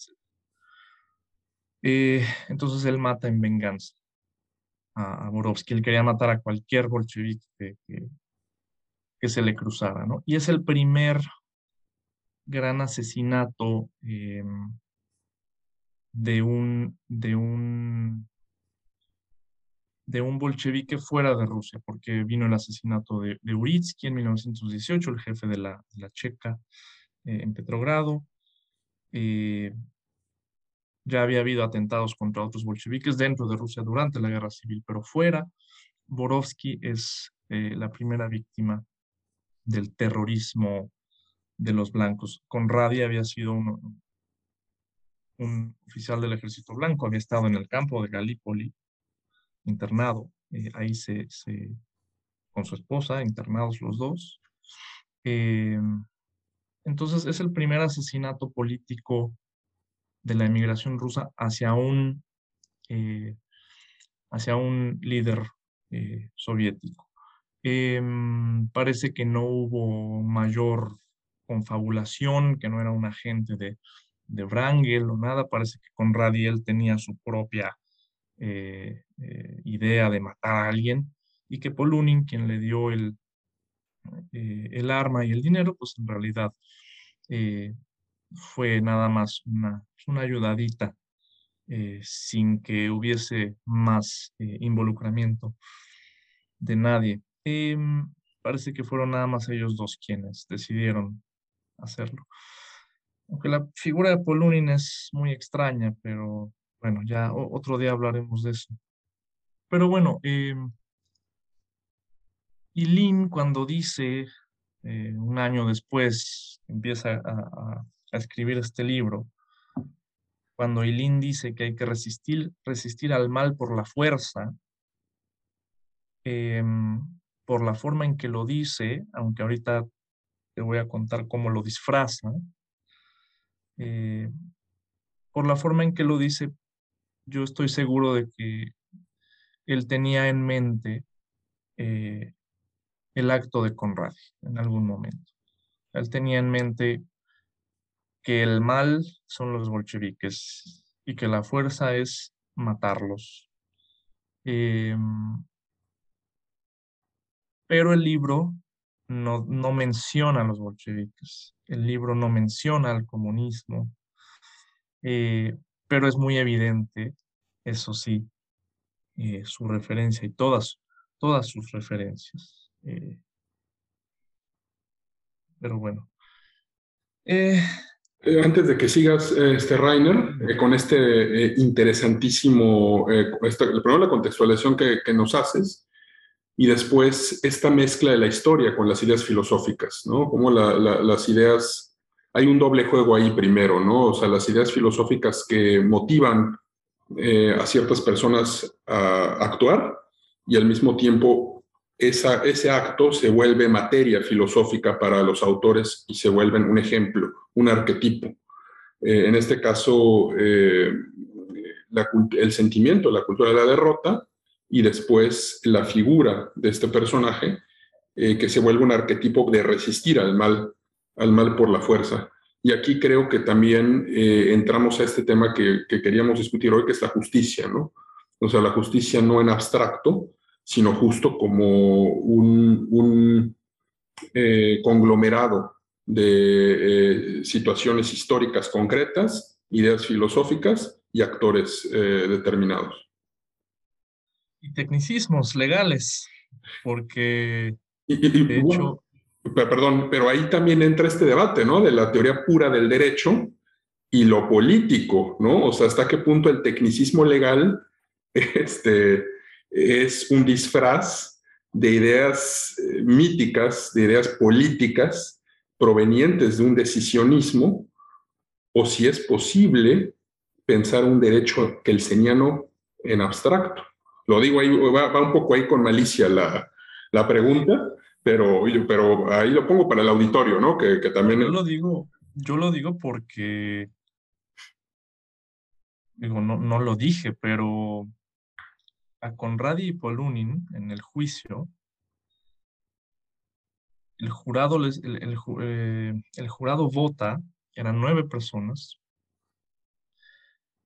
Eh, entonces él mata en venganza a, a. Él quería matar a cualquier bolchevique que, que, se le cruzara, ¿no? Y es el primer gran asesinato em, de un, de un de un bolchevique fuera de Rusia, porque vino el asesinato de, de Uritsky en 1918, el jefe de la, Checa eh, en Petrogrado. eh, ya había habido atentados contra otros bolcheviques dentro de Rusia durante la guerra civil, pero fuera, Borovsky es eh, la primera víctima del terrorismo de los blancos. Conradi había sido un, un oficial del ejército blanco, había estado en el campo de Galípoli, internado, eh, ahí se, con su esposa, internados los dos. Eh, entonces es el primer asesinato político de la emigración rusa hacia un, eh, hacia un líder soviético. Em, parece que no hubo mayor confabulación, que no era un agente de, de Wrangel o nada, parece que con Radiel tenía su propia eh, eh, idea de matar a alguien y que Polunin, quien le dio el, eh, el arma y el dinero, pues en realidad fue nada más una, una ayudadita sin que hubiese más involucramiento de nadie. Em, parece que fueron nada más ellos dos quienes decidieron hacerlo. Aunque la figura de Polunin es muy extraña, pero bueno, ya otro día hablaremos de eso. Pero bueno, eh, cuando dice, eh, un año después, empieza a, escribir este libro, cuando Ilin dice que hay que resistir, resistir al mal por la fuerza, em, por la forma en que lo dice, aunque ahorita te voy a contar cómo lo disfraza, eh, por la forma en que lo dice, yo estoy seguro de que él tenía en mente eh, el acto de Conrad en algún momento. Él tenía en mente que el mal son los bolcheviques y que la fuerza es matarlos. Em, pero el libro no, no menciona a los bolcheviques, el libro no menciona al comunismo, eh, pero es muy evidente, eso sí, eh, su referencia y todas, todas sus referencias. Eh. pero bueno. Antes de que sigas, este Rainer, con este interesantísimo, primero la contextualización que nos haces, y después esta mezcla de la historia con las ideas filosóficas, ¿no? Como las ideas, hay un doble juego ahí primero, ¿no? O sea, las ideas filosóficas que motivan eh, a ciertas personas a actuar y al mismo tiempo ese acto se vuelve materia filosófica para los autores y se vuelven un ejemplo, un arquetipo. Eh, en este caso, eh, el sentimiento, la cultura de la derrota, y después la figura de este personaje eh, que se vuelve un arquetipo de resistir al mal, al mal por la fuerza. Y aquí creo que también eh, entramos a este tema que, queríamos discutir hoy, que es la justicia, ¿no? O sea, la justicia no en abstracto, sino justo como un, eh, conglomerado de situaciones históricas concretas, ideas filosóficas y actores determinados tecnicismos legales, porque de hecho... Perdón, pero ahí también entra este debate, ¿no? De la teoría pura del derecho y lo político, ¿no? O sea, hasta qué punto el tecnicismo legal *laughs* este, es un disfraz de ideas eh, míticas, de ideas políticas provenientes de un decisionismo, o si es posible pensar un derecho kelseniano en abstracto. Lo digo ahí, va, un poco ahí con malicia la, la, pregunta, pero, pero ahí lo pongo para el auditorio, ¿no? Que, que también... Yo lo digo, yo lo digo porque, digo, no, no lo dije, pero a Conradi y Polunin en el juicio, el jurado, les, el, el, eh, el jurado vota, eran nueve personas,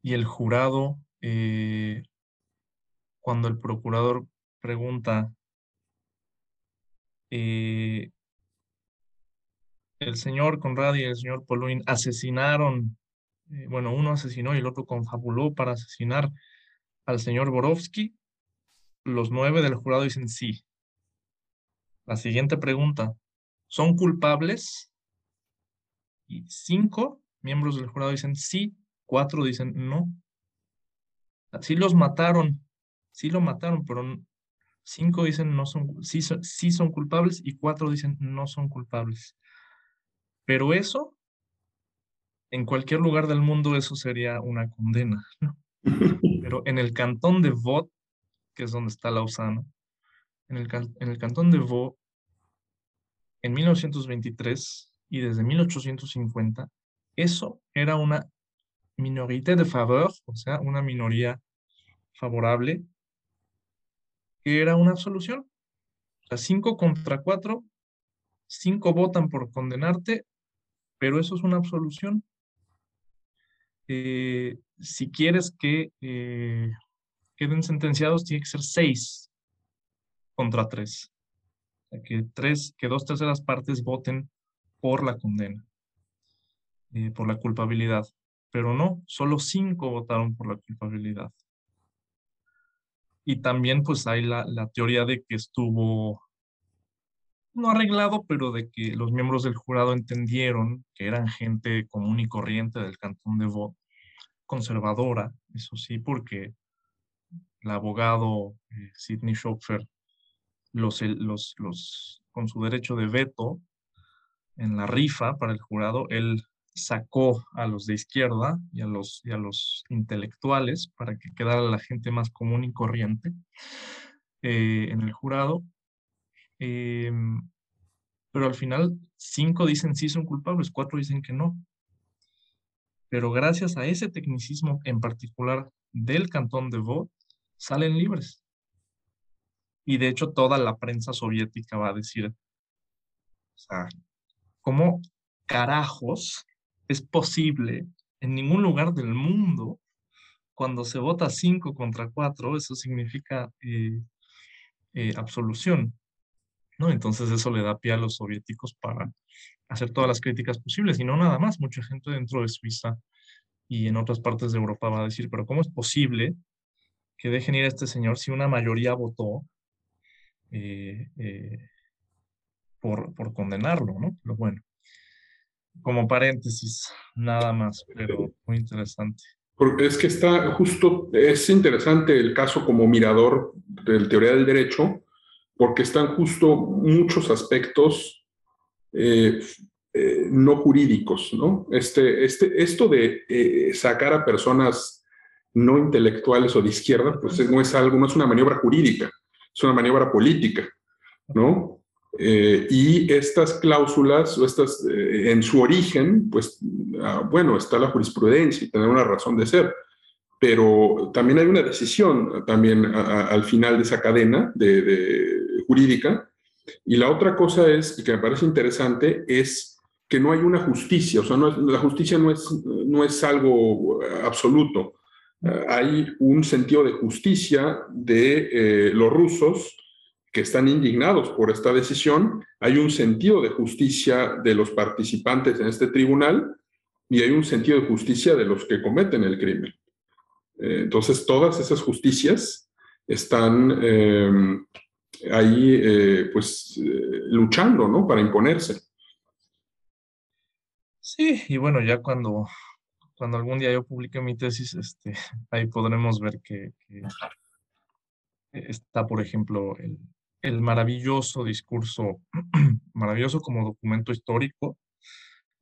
y el jurado eh, cuando el procurador pregunta, eh, el señor Conrad y el señor Poluin asesinaron, eh, bueno, uno asesinó y el otro confabuló para asesinar al señor Borovsky, los nueve del jurado dicen sí. La siguiente pregunta, ¿son culpables? Y cinco miembros del jurado dicen sí, cuatro dicen no. Sí los mataron, sí lo mataron, pero cinco dicen no son, sí, sí son culpables y cuatro dicen no son culpables. Pero eso, en cualquier lugar del mundo, eso sería una condena. *laughs* Pero en el cantón de Vaud, que es donde está Lausana, en el, en el cantón de Vaud, en 1923 y desde 1850, eso era una minorité de favor, o sea, una minoría favorable, que era una absolución. O sea, cinco contra cuatro, cinco votan por condenarte, pero eso es una absolución. Eh, si quieres que eh, queden sentenciados, tiene que ser seis contra tres. O sea, que, tres, que dos terceras partes voten por la condena, eh, por la culpabilidad. Pero no, solo cinco votaron por la culpabilidad. Y también pues hay la, la teoría de que estuvo no arreglado, pero de que los miembros del jurado entendieron que eran gente común y corriente del cantón de Vaud, conservadora, eso sí, porque el abogado eh, Sidney Schopfer, los, los, los, con su derecho de veto en la rifa para el jurado, él sacó a los de izquierda y a los, y a los intelectuales para que quedara la gente más común y corriente eh, en el jurado. Em, pero al final, cinco dicen sí son culpables, cuatro dicen que no. Pero gracias a ese tecnicismo en particular del cantón de Vaud, salen libres. Y de hecho, toda la prensa soviética va a decir, o sea, ¿cómo carajos es posible en ningún lugar del mundo, cuando se vota 5 contra 4, eso significa eh, eh, absolución. ¿no? Entonces eso le da pie a los soviéticos para hacer todas las críticas posibles y no nada más. Mucha gente dentro de Suiza y en otras partes de Europa va a decir, pero ¿cómo es posible que dejen ir a este señor si una mayoría votó eh, por, por condenarlo? ¿no? Bueno como paréntesis, nada más, pero muy interesante. Porque es que está justo, es interesante el caso como mirador de la teoría del derecho, porque están justo muchos aspectos eh, eh, no jurídicos, ¿no? Este, este, esto de eh, sacar a personas no intelectuales o de izquierda, pues no es algo, no es una maniobra jurídica, es una maniobra política, ¿no? Eh, y estas cláusulas, o estas, eh, en su origen, pues, ah, bueno, está la jurisprudencia y tener una razón de ser, pero también hay una decisión también al final de esa cadena de, jurídica. Y la otra cosa es, y que me parece interesante, es que no hay una justicia, o sea, la justicia no es, no es algo absoluto. Ah, hay un sentido de justicia de eh, los rusos que están indignados por esta decisión, hay un sentido de justicia de los participantes en este tribunal y hay un sentido de justicia de los que cometen el crimen. Eh, entonces, todas esas justicias están em, ahí, eh, pues, eh, luchando, ¿no? Para imponerse. Sí, y bueno, ya cuando, cuando algún día yo publique mi tesis, este, ahí podremos ver que, que está, por ejemplo, el, el maravilloso discurso, *clears throat* maravilloso como documento histórico,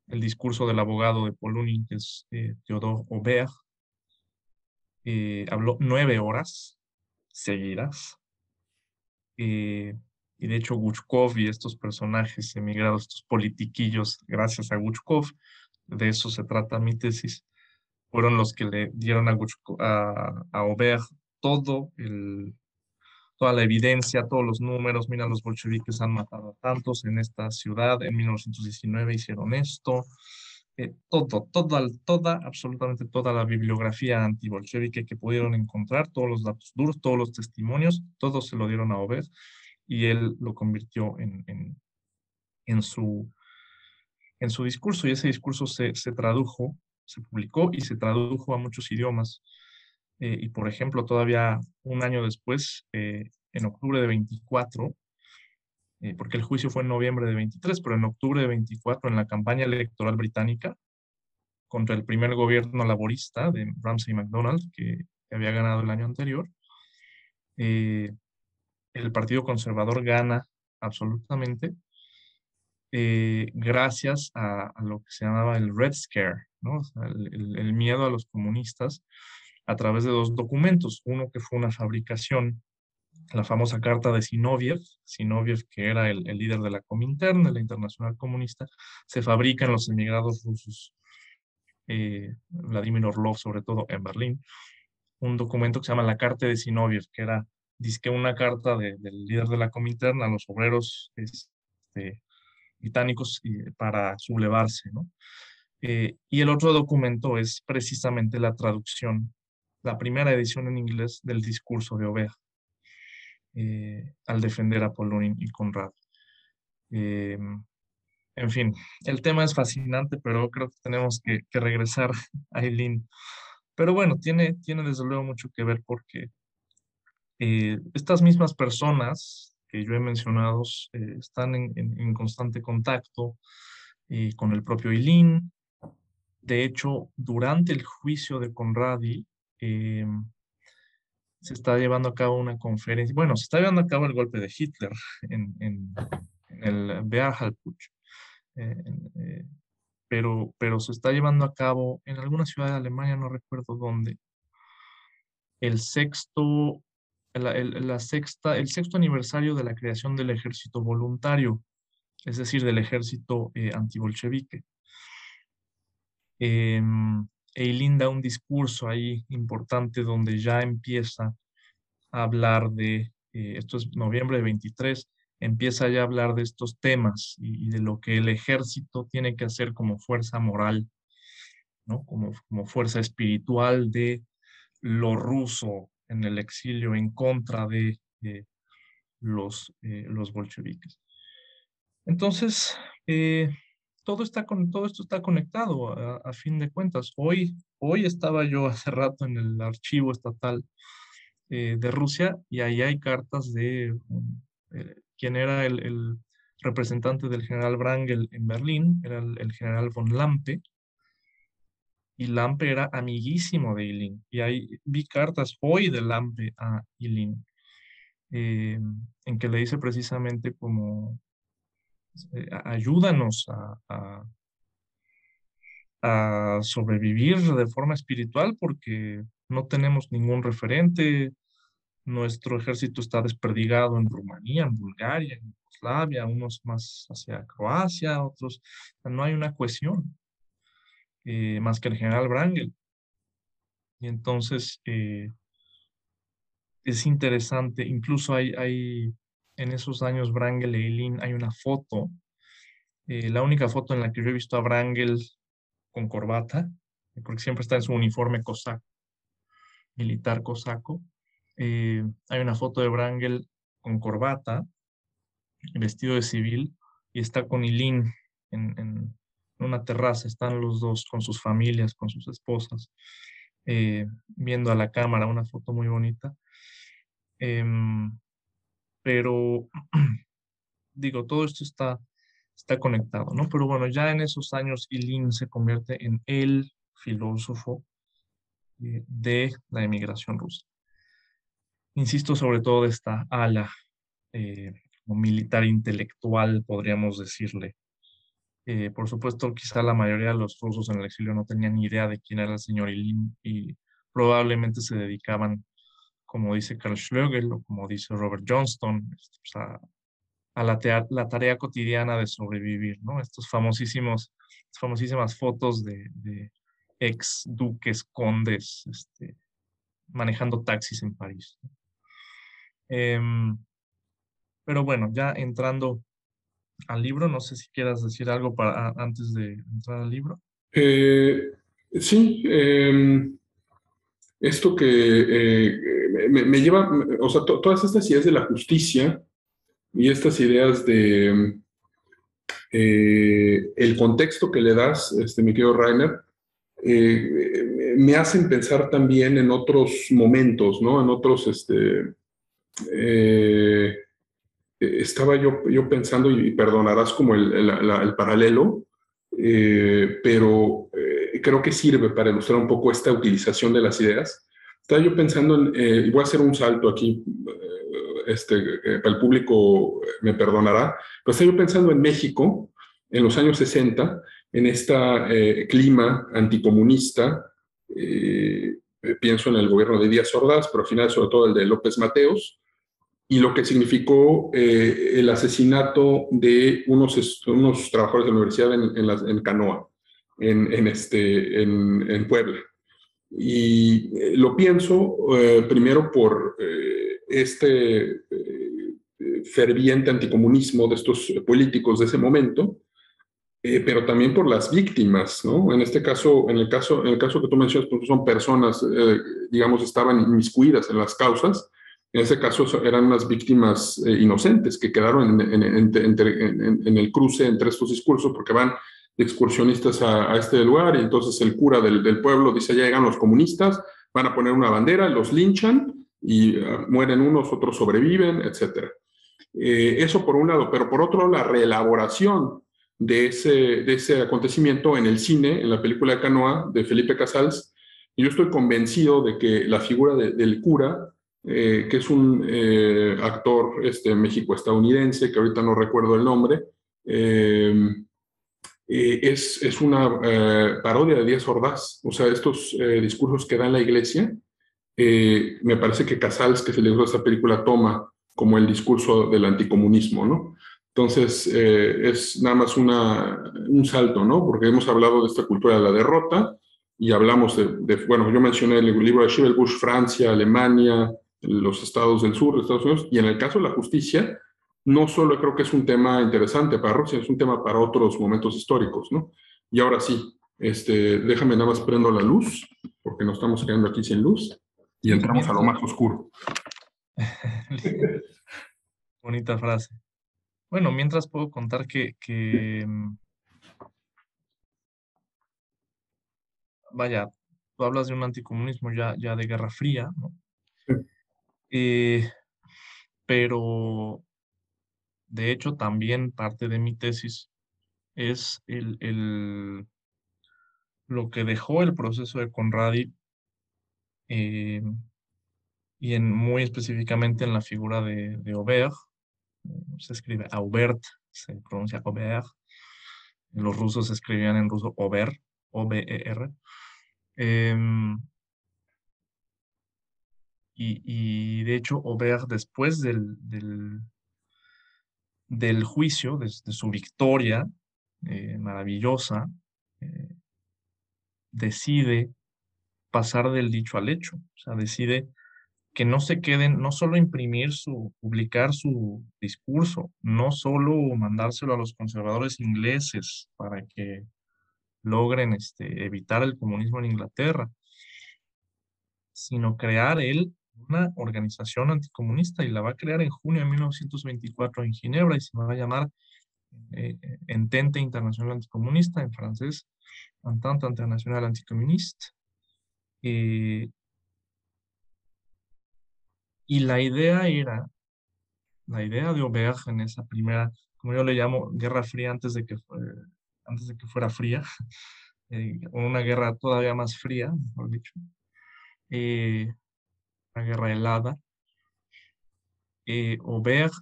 el discurso del abogado de Polunin, que es eh, Theodore Aubert, eh, habló nueve horas seguidas. Eh, y de hecho, Guchkov y estos personajes emigrados, estos politiquillos, gracias a Guchkov, de eso se trata mi tesis, fueron los que le dieron a, a, a Aubert todo el, toda la evidencia, todos los números, mira, los bolcheviques han matado a tantos en esta ciudad, en 1919 hicieron esto, eh, todo, toda, toda, absolutamente toda la bibliografía antibolchevique que pudieron encontrar, todos los datos duros, todos los testimonios, todos se lo dieron a Obed y él lo convirtió en, en, en, su, en su discurso y ese discurso se, se tradujo, se publicó y se tradujo a muchos idiomas. Eh, y por ejemplo, todavía un año después, eh, en octubre de 24, eh, porque el juicio fue en noviembre de 23, pero en octubre de 24, en la campaña electoral británica, contra el primer gobierno laborista de Ramsay MacDonald, que había ganado el año anterior. Eh, el Partido Conservador gana absolutamente gracias a, lo que se llamaba el Red Scare, ¿no? el, miedo a los comunistas a través de dos documentos. Uno que fue una fabricación, la famosa carta de Sinoviev, Sinoviev que era el, líder de la Comintern, de la Internacional Comunista, se fabrica en los emigrados rusos, eh, Vladimir Orlov sobre todo en Berlín, un documento que se llama la Carta de Sinoviev, que era que una carta del líder de la Comintern a los obreros este, británicos para sublevarse, ¿no? Eh, y el otro documento es precisamente la traducción, la primera edición en inglés del discurso de Oveja, eh, al defender a Polonin y Conrad. Eh, en fin, el tema es fascinante, pero creo que tenemos que, regresar *laughs* a Eileen. Pero bueno, tiene, tiene desde luego mucho que ver porque estas mismas personas que yo he mencionado eh, están en, constante contacto eh, con el propio Ilín. De hecho, durante el juicio de Conradi, eh, se está llevando a cabo una conferencia, bueno, se está llevando a cabo el golpe de Hitler *laughs* en, en, el Beerhalputsch, pero, pero se está llevando a cabo en alguna ciudad de Alemania, no recuerdo dónde, el sexto el, la sexta, el sexto aniversario de la creación del ejército voluntario, es decir, del ejército eh, antibolchevique. Eh, Eileen un discurso ahí importante donde ya empieza a hablar de, eh, esto es noviembre de 23, empieza ya a hablar de estos temas y, de lo que el ejército tiene que hacer como fuerza moral, ¿no? como, como fuerza espiritual de lo ruso, en el exilio en contra de los, eh, los bolcheviques. Entonces, eh, todo, está con, todo esto está conectado a, fin de cuentas. Hoy, hoy estaba yo *laughs* hace rato en el archivo estatal eh, de Rusia y ahí hay cartas de quien era el, representante del general Wrangel en Berlín, era el, general von Lampe, y Lampe era amiguísimo de Ilin. Y ahí vi cartas hoy de Lampe a Ilin, eh, en que le dice precisamente como, eh, ayúdanos a, sobrevivir de forma espiritual porque no tenemos ningún referente, nuestro ejército está desperdigado en Rumanía, en Bulgaria, en Yugoslavia, unos más hacia Croacia, otros, no hay una cohesión. Eh, más que el general Brangel. Y entonces eh, es interesante, incluso hay en esos años Brangel y Eileen hay una foto, eh, la única foto en la que yo he visto a Brangel con corbata, porque siempre está en su uniforme cosaco, militar cosaco. hay una foto de Brangel con corbata, vestido de civil, y está con Eileen en, en una terraza, están los dos con sus familias, con sus esposas, eh, viendo a la cámara, una foto muy bonita. Em, pero, *clears throat* digo, todo esto está, está conectado, ¿no? Pero bueno, ya en esos años Ilin se convierte en el filósofo eh, de la emigración rusa. Insisto sobre todo de esta ala eh, militar intelectual, podríamos decirle, eh, por supuesto, quizá la mayoría de los rusos en el exilio no tenían ni idea de quién era el señor Ilin y probablemente se dedicaban, como dice Karl Schlögel o como dice Robert Johnston, este, pues, a, la, la, tarea cotidiana de sobrevivir, ¿no? Estos famosísimos, famosísimas fotos de, ex duques, condes, este, manejando taxis en París. Em, pero bueno, ya entrando al libro. No sé si quieras decir algo para, antes de entrar al libro. Eh, sí, em, esto que eh, me, lleva, o sea, todas estas ideas de la justicia y estas ideas de eh, el contexto que le das, este, mi querido Rainer, me hacen pensar también en otros momentos, ¿no? En otros, este, eh, estaba yo, yo pensando, y perdonarás como el, el, paralelo, eh, pero eh, creo que sirve para ilustrar un poco esta utilización de las ideas. Estaba yo pensando en, eh, y voy a hacer un salto aquí, este, para el público me perdonará, pero estaba yo pensando en México en los años 60, en este clima anticomunista, pienso en el gobierno de Díaz Ordaz, pero al final sobre todo el de López Mateos, y lo que significó eh, el asesinato de unos, unos trabajadores de la universidad en, en, Canoa, en, en este, en, Puebla. Y eh, lo pienso eh, primero por este ferviente anticomunismo de estos políticos de ese momento, pero también por las víctimas, ¿no? En este caso, en el caso, en el caso que tú mencionas, pues son personas, digamos, estaban inmiscuidas en las causas, en ese caso eran unas víctimas eh, inocentes que quedaron en, en, el cruce entre estos discursos porque van de excursionistas a, este lugar y entonces el cura del, pueblo dice, ya llegan los comunistas, van a poner una bandera, los linchan y ah, mueren unos, otros sobreviven, etc. Eh, eso por un lado, pero por otro la reelaboración de ese, de ese acontecimiento en el cine, en la película Canoa de Felipe Casals, yo estoy convencido de que la figura del cura eh, que es un actor este, México-estadounidense, que ahorita no recuerdo el nombre, es, es, una parodia de Díaz Ordaz. O sea, estos discursos que da en la iglesia, me parece que Casals, que se le dio esta película, toma como el discurso del anticomunismo, ¿no? Entonces, es nada más una, un salto, ¿no? Porque hemos hablado de esta cultura de la derrota y hablamos de, bueno, yo mencioné el libro de Schiebel Bush, Francia, Alemania, los estados del sur de Estados Unidos. Y en el caso de la justicia, no solo creo que es un tema interesante para Rusia, es un tema para otros momentos históricos, ¿no? Y ahora sí, este, déjame nada más prendo la luz, porque nos estamos quedando aquí sin luz, y entramos a lo más oscuro. *laughs* Bonita frase. Bueno, mientras puedo contar que, que vaya, tú hablas de un anticomunismo ya, ya de Guerra Fría, ¿no? Eh, pero, de hecho, también parte de mi tesis es el, lo que dejó el proceso de Conradi eh, y en, muy específicamente en la figura de, de Aubert, se escribe Aubert, se pronuncia Aubert, los rusos escribían en ruso Aubert, O-B-E-R, em, y, de hecho, Aubert, después del, juicio, de, su victoria eh, maravillosa, eh, decide pasar del dicho al hecho. O sea, decide que no se queden, no solo imprimir su, publicar su discurso, no solo mandárselo a los conservadores ingleses para que logren este, evitar el comunismo en Inglaterra, sino crear él una organización anticomunista y la va a crear en junio de 1924 en Ginebra y se va a llamar eh, Entente Internacional Anticomunista, en francés, Entente Internacional Anticomunista. Eh, y la idea era, la idea de Aubert en esa primera, como yo le llamo, guerra fría antes de que, antes de que fuera fría, *laughs* eh, una guerra todavía más fría, mejor dicho, eh, guerra helada, eh, Aubert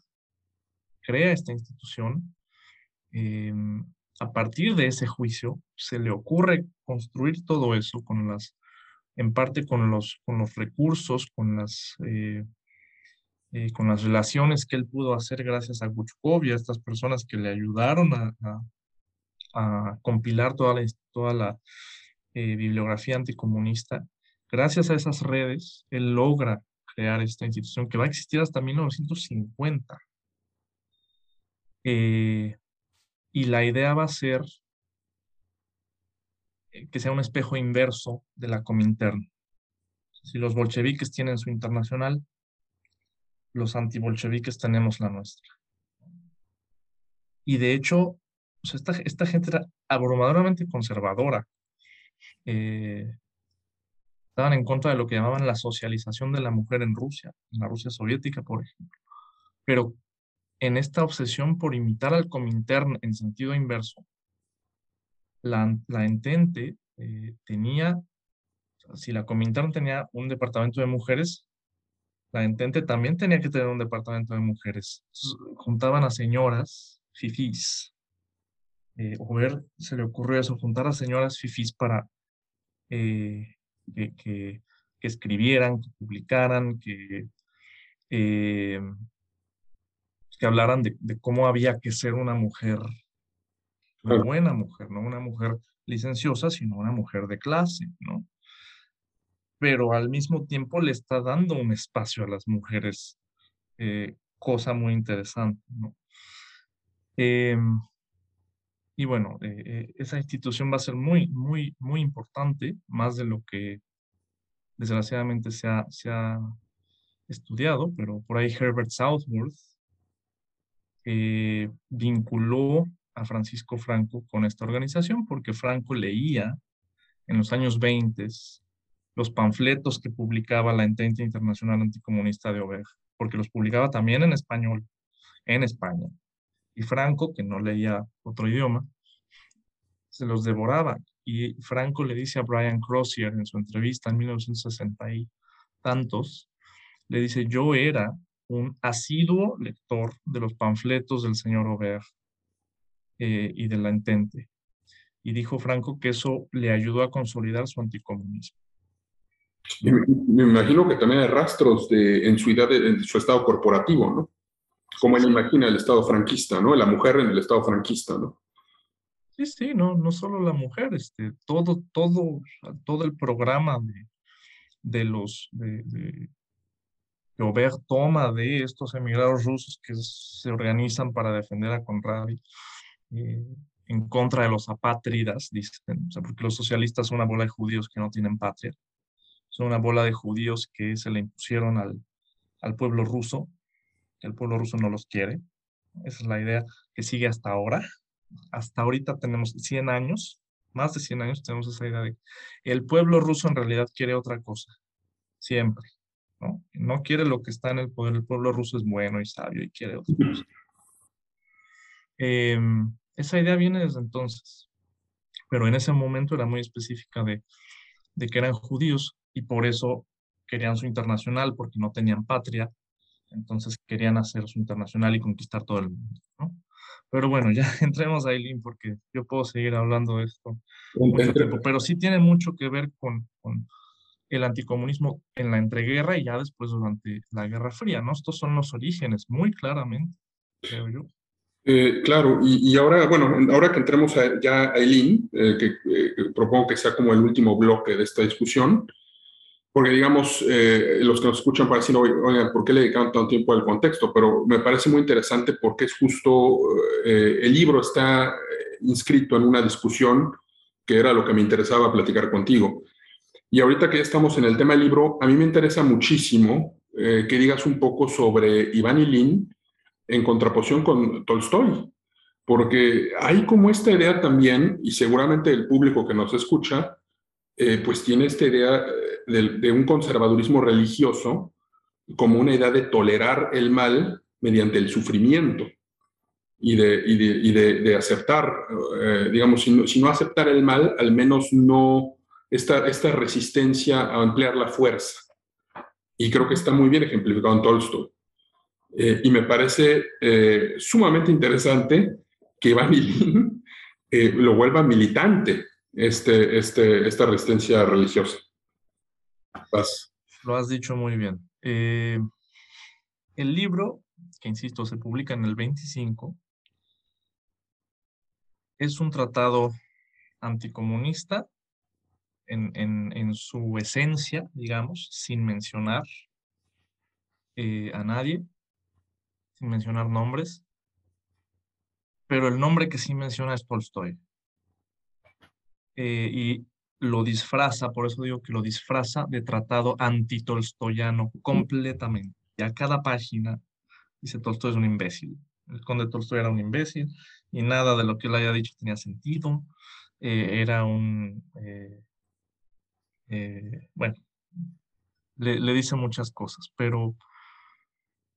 crea esta institución. Em, a partir de ese juicio, se le ocurre construir todo eso con las, en parte con los, con los recursos, con las, eh, eh, con las relaciones que él pudo hacer gracias a Guchkov y a estas personas que le ayudaron a, a, compilar toda la, toda la eh, bibliografía anticomunista Gracias a esas redes, él logra crear esta institución que va a existir hasta 1950. Eh, y la idea va a ser que sea un espejo inverso de la Comintern. Si los bolcheviques tienen su internacional, los antibolcheviques tenemos la nuestra. Y de hecho, esta, esta gente era abrumadoramente conservadora. Eh, estaban en contra de lo que llamaban la socialización de la mujer en Rusia, en la Rusia soviética, por ejemplo. Pero en esta obsesión por imitar al Comintern en sentido inverso, la, entente tenía, si la Comintern tenía un departamento de mujeres, la Entente también tenía que tener un departamento de mujeres. juntaban a señoras, fifís, o ver, se le ocurrió eso, juntar a señoras fifís para que, que, escribieran, que publicaran, que, eh, que hablaran de, cómo había que ser una mujer, una buena mujer, no una mujer licenciosa, sino una mujer de clase, ¿no? Pero al mismo tiempo le está dando un espacio a las mujeres, eh, cosa muy interesante, ¿no? Em, y bueno, eh, esa institución va a ser muy, muy, muy importante, más de lo que desgraciadamente se ha, se ha estudiado, pero por ahí Herbert Southworth eh, vinculó a Francisco Franco con esta organización porque Franco leía en los años 20 los panfletos que publicaba la Entente Internacional Anticomunista de Oveja, porque los publicaba también en español, en España. Y Franco, que no leía otro idioma, se los devoraba y Franco le dice a Brian Crozier en su entrevista en 1960 y tantos, le dice, yo era un asiduo lector de los panfletos del señor Aubert eh, y de la Entente. Y dijo Franco que eso le ayudó a consolidar su anticomunismo. Me, imagino que también hay rastros de, en su, idea de, su estado corporativo, ¿no? Como él imagina el estado franquista, ¿no? La mujer en el estado franquista, ¿no? Sí, sí, no, no solo la mujer, este, todo, todo, todo el programa de, de los, de, de, toma de estos emigrados rusos que se organizan para defender a Conradi eh, en contra de los apátridas, dicen, o sea, porque los socialistas son una bola de judíos que no tienen patria, son una bola de judíos que se le impusieron al, al pueblo ruso, el pueblo ruso no los quiere, esa es la idea que sigue hasta ahora, hasta ahorita tenemos 100 años, más de 100 años tenemos esa idea de el pueblo ruso en realidad quiere otra cosa, siempre, ¿no? No quiere lo que está en el poder, el pueblo ruso es bueno y sabio y quiere otra cosa. Em, esa idea viene desde entonces, pero en ese momento era muy específica de, de que eran judíos y por eso querían su internacional porque no tenían patria, entonces querían hacer su internacional y conquistar todo el mundo, ¿no? Pero bueno, ya *laughs* entremos a Eileen porque yo puedo seguir hablando de esto mucho tiempo, pero sí tiene mucho que ver con, con, el anticomunismo en la entreguerra y ya después durante la Guerra Fría, ¿no? Estos son los orígenes, muy claramente, creo yo. Eh, claro, y, y, ahora, bueno, ahora que entremos a, ya a Eileen, eh, que eh, propongo que sea como el último bloque de esta discusión, porque digamos, eh, los que nos escuchan para decir, oigan, ¿por qué le dedican tanto tiempo al contexto? Pero me parece muy interesante porque es justo, eh, el libro está eh, inscrito en una discusión que era lo que me interesaba platicar contigo. Y ahorita que ya estamos en el tema del libro, a mí me interesa muchísimo que digas un poco sobre Iván Ilín en contraposición con Tolstoy, porque hay como esta idea también, y seguramente el público que nos escucha, pues tiene esta idea de, un conservadurismo religioso como una idea de tolerar el mal mediante el sufrimiento y de, y de, aceptar, eh, digamos, si no, aceptar el mal, al menos no esta, esta resistencia a emplear la fuerza. Y creo que está muy bien ejemplificado en Tolstoy. Eh, y me parece eh, sumamente interesante que Iván lo vuelva militante, este, este, esta resistencia religiosa. Lo has dicho muy bien. Eh, el libro, que insisto, se publica en el 25, es un tratado anticomunista en, en, su esencia, digamos, sin mencionar eh, a nadie, sin mencionar nombres, pero el nombre que sí menciona es Tolstoy. Eh, y lo disfraza, por eso digo que lo disfraza de tratado antitolstoyano completamente. Y a cada página dice Tolstoy es un imbécil. El conde Tolstoy era un imbécil y nada de lo que él haya dicho tenía sentido. Eh, era un... Eh, eh, bueno, le, dice muchas cosas, pero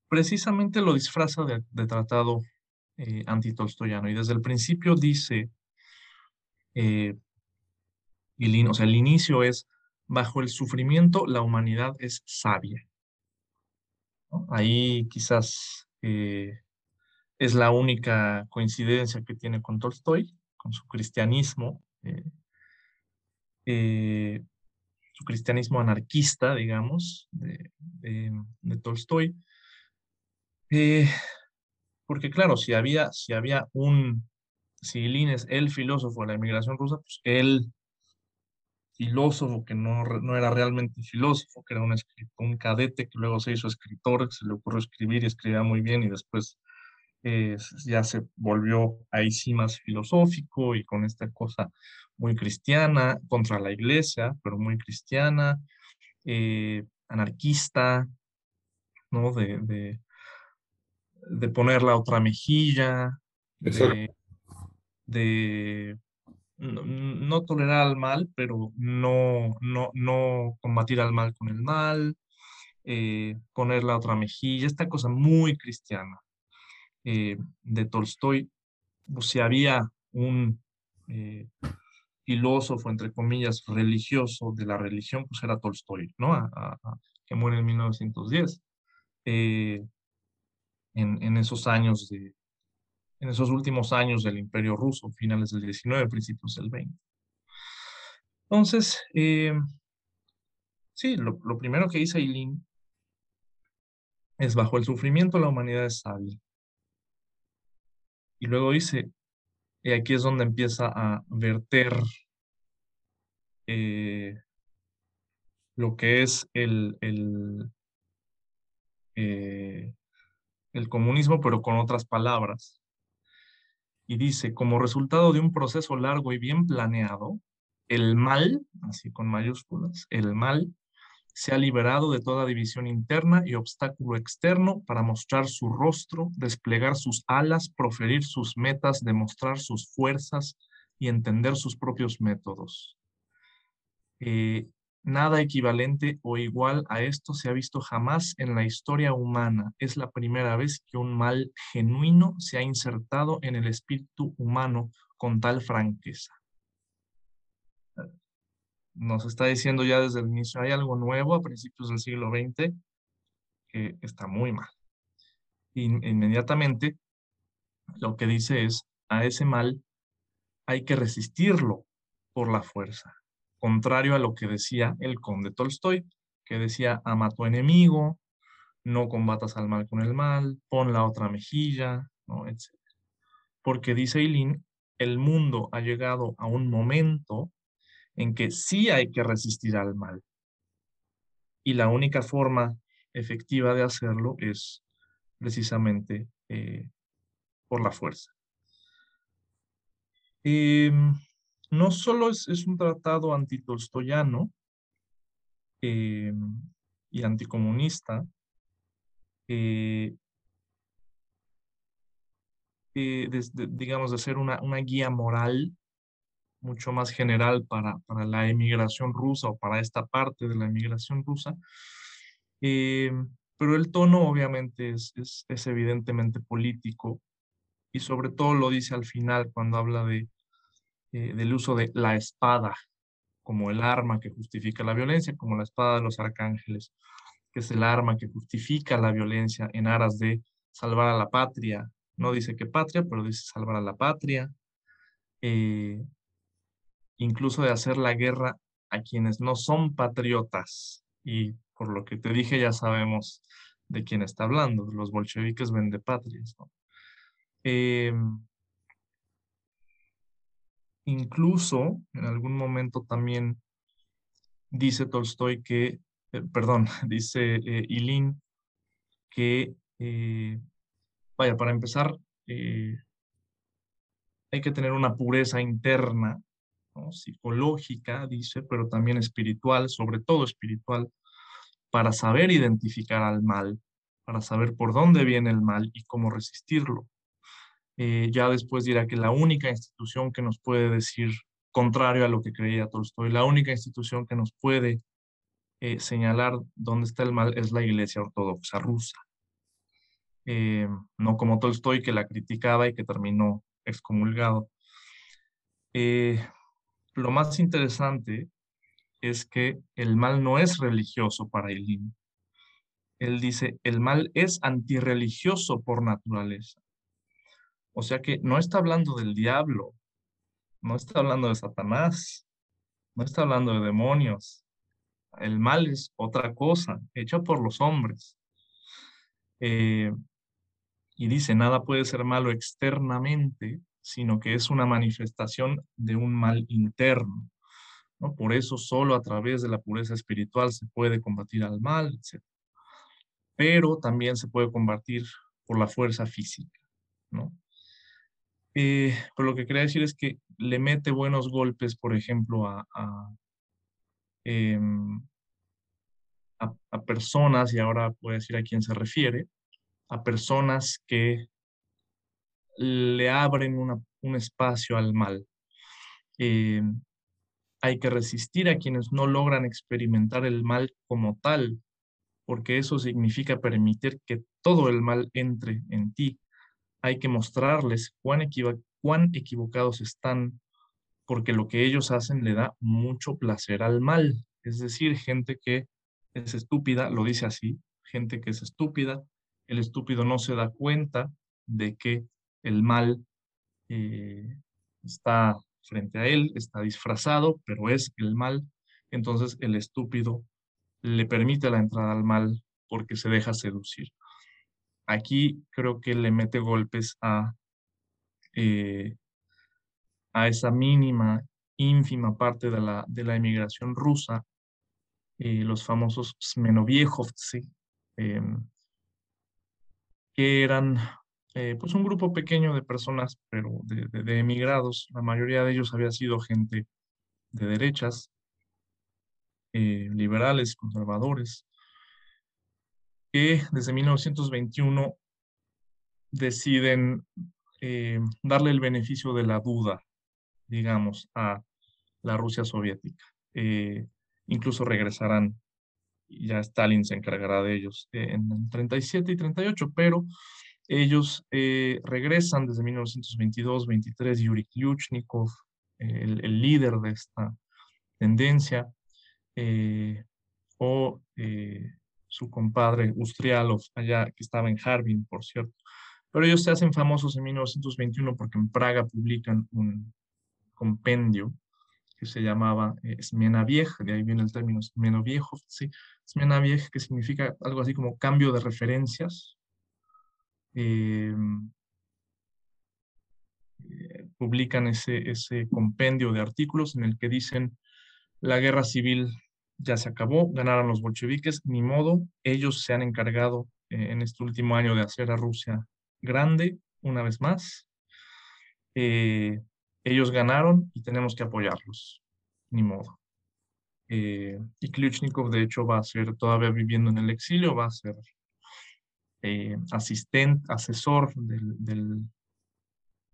precisamente lo disfraza de, de tratado antitolstoyano y desde el principio dice Y o sea, el inicio es, bajo el sufrimiento la humanidad es sabia. Ahí quizás eh, es la única coincidencia que tiene con Tolstoy, con su cristianismo, eh, eh, su cristianismo anarquista, digamos, de, Tolstoy. porque claro, si había, si había un, si Ilín es el filósofo de la inmigración rusa, pues él filósofo que no, no era realmente filósofo, que era un, un cadete que luego se hizo escritor, que se le ocurrió escribir y escribía muy bien y después eh, ya se volvió ahí sí más filosófico y con esta cosa muy cristiana, contra la iglesia, pero muy cristiana, eh, anarquista, ¿no? De, de, de, poner la otra mejilla, de, de no, tolerar al mal, pero no, no, no combatir al mal con el mal, eh, poner la otra mejilla, esta cosa muy cristiana eh, de Tolstoy. Si había un eh, filósofo, entre comillas, religioso de la religión, pues era Tolstoy, ¿no? que muere en 1910. en, en esos años de, en esos últimos años del Imperio Ruso, finales del 19, principios del 20. Entonces, eh, sí, lo, primero que dice Eileen es bajo el sufrimiento la humanidad es sabia. Y luego dice, y aquí es donde empieza a verter eh, lo que es el, eh, el comunismo, pero con otras palabras y dice, como resultado de un proceso largo y bien planeado, el mal, así con mayúsculas, el mal se ha liberado de toda división interna y obstáculo externo para mostrar su rostro, desplegar sus alas, proferir sus metas, demostrar sus fuerzas y entender sus propios métodos. Eh, Nada equivalente o igual a esto se ha visto jamás en la historia humana. Es la primera vez que un mal genuino se ha insertado en el espíritu humano con tal franqueza. Nos está diciendo ya desde el inicio, hay algo nuevo a principios del siglo XX que está muy mal. Inmediatamente lo que dice es, a ese mal hay que resistirlo por la fuerza contrario a lo que decía el conde Tolstoy, que decía, ama tu enemigo, no combatas al mal con el mal, pon la otra mejilla, etc. Porque dice Eileen, el mundo ha llegado a un momento en que sí hay que resistir al mal. Y la única forma efectiva de hacerlo es precisamente eh, por la fuerza. Em, no solo es, un tratado antitolstoyano eh, y anticomunista, eh, eh, digamos, de ser una, guía moral mucho más general para, la emigración rusa o para esta parte de la emigración rusa. pero el tono obviamente es, es, evidentemente político y sobre todo lo dice al final cuando habla de, eh, del uso de la espada como el arma que justifica la violencia, como la espada de los arcángeles, que es el arma que justifica la violencia en aras de salvar a la patria. No dice que patria, pero dice salvar a la patria. Eh, incluso de hacer la guerra a quienes no son patriotas. Y por lo que te dije ya sabemos de quién está hablando, los bolcheviques vende patrias. ¿no? Eh, Incluso en algún momento también dice Tolstoy que, eh, perdón, *laughs* dice eh, Ilín que, eh, vaya, para empezar, hay que tener una pureza interna, psicológica, dice, pero también espiritual, sobre todo espiritual, para saber identificar al mal, para saber por dónde viene el mal y cómo resistirlo. Eh, ya después dirá que la única institución que nos puede decir, contrario a lo que creía Tolstoy, la única institución que nos puede eh, señalar dónde está el mal es la Iglesia Ortodoxa rusa. Eh, no como Tolstoy que la criticaba y que terminó excomulgado. lo más interesante es que el mal no es religioso para Eileen. Él dice, el mal es antirreligioso por naturaleza. O sea que no está hablando del diablo, no está hablando de Satanás, no está hablando de demonios. El mal es otra cosa, hecha por los hombres. Eh, y dice, nada puede ser malo externamente, sino que es una manifestación de un mal interno. ¿no? Por eso solo a través de la pureza espiritual se puede combatir al mal, etc. Pero también se puede combatir por la fuerza física. ¿no? Eh, pero lo que quería decir es que le mete buenos golpes, por ejemplo, a, a, em, a personas, y ahora voy a decir a quién se refiere, a personas que le abren un espacio al mal. Eh, hay que resistir a quienes no logran experimentar el mal como tal, porque eso significa permitir que todo el mal entre en ti. Hay que mostrarles cuán, equivocados están, porque lo que ellos hacen le da mucho placer al mal. Es decir, gente que es estúpida, lo dice así, gente que es estúpida, el estúpido no se da cuenta de que el mal eh, está frente a él, está disfrazado, pero es el mal. Entonces el estúpido le permite la entrada al mal porque se deja seducir. Aquí creo que le mete golpes a, eh, a esa mínima, ínfima parte de la, de la emigración rusa, eh, los famosos Smenoviejovцы, em, que eran eh, pues un grupo pequeño de personas, pero de, emigrados. La mayoría de ellos había sido gente de derechas, eh, liberales, conservadores, que desde 1921 deciden eh, darle el beneficio de la duda, digamos, a la Rusia soviética. incluso regresarán ya Stalin se encargará de ellos en 37 y 38, pero ellos eh, regresan desde 1922-23, Yuri Yuchnikov, el, líder de esta tendencia, eh, o eh, su compadre Ustrialov, allá que estaba en Harbin, por cierto. Pero ellos se hacen famosos en 1921 porque en Praga publican un compendio que se llamaba eh, de ahí viene el término Smena Viejo, sí, Smena que significa algo así como cambio de referencias. Em, eh, publican ese, ese compendio de artículos en el que dicen la guerra civil ya se acabó, ganaron los bolcheviques, ni modo, ellos se han encargado eh, en este último año de hacer a Rusia grande una vez más. Eh, ellos ganaron y tenemos que apoyarlos, ni modo. Eh, y Kliuchnikov, de hecho, va a ser, todavía viviendo en el exilio, va a ser asistente, asesor del...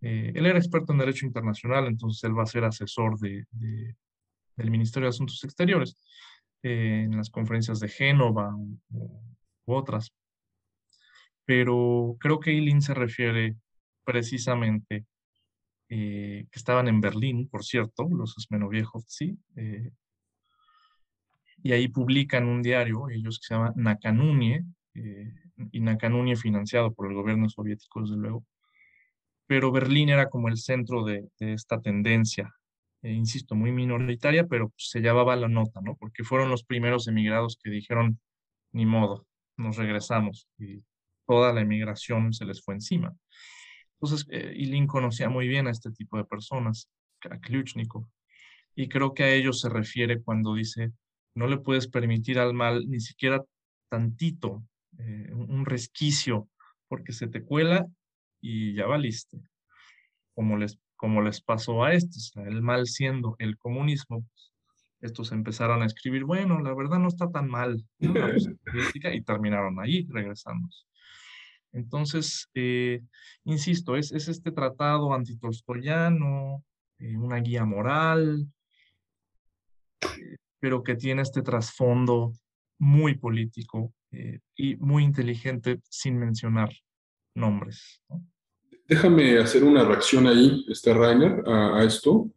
Él era experto en Derecho Internacional, entonces él va a ser asesor de, del Ministerio de Asuntos Exteriores en las conferencias de Génova u, otras. Pero creo que Eileen se refiere precisamente eh, que estaban en Berlín, por cierto, los Smenoviejov, sí, eh, y ahí publican un diario, ellos que se llama Nakanunie, eh, y Nakanunie financiado por el gobierno soviético, desde luego, pero Berlín era como el centro de, esta tendencia, insisto, muy minoritaria, pero se llevaba la nota, ¿no? Porque fueron los primeros emigrados que dijeron, ni modo, nos regresamos, y toda la emigración se les fue encima. Entonces, eh, conocía muy bien a este tipo de personas, a Kliuchnikov, y creo que a ellos se refiere cuando dice, no le puedes permitir al mal ni siquiera tantito, eh, un resquicio, porque se te cuela y ya valiste. Como les, como les pasó a estos, el mal siendo el comunismo, pues, estos empezaron a escribir, bueno, la verdad no está tan mal, *laughs* y terminaron ahí regresando. Entonces, eh, insisto, es, este tratado antitolstoyano, eh, una guía moral, eh, pero que tiene este trasfondo muy político y muy inteligente sin mencionar nombres. Déjame hacer una reacción ahí, este Rainer, a, esto.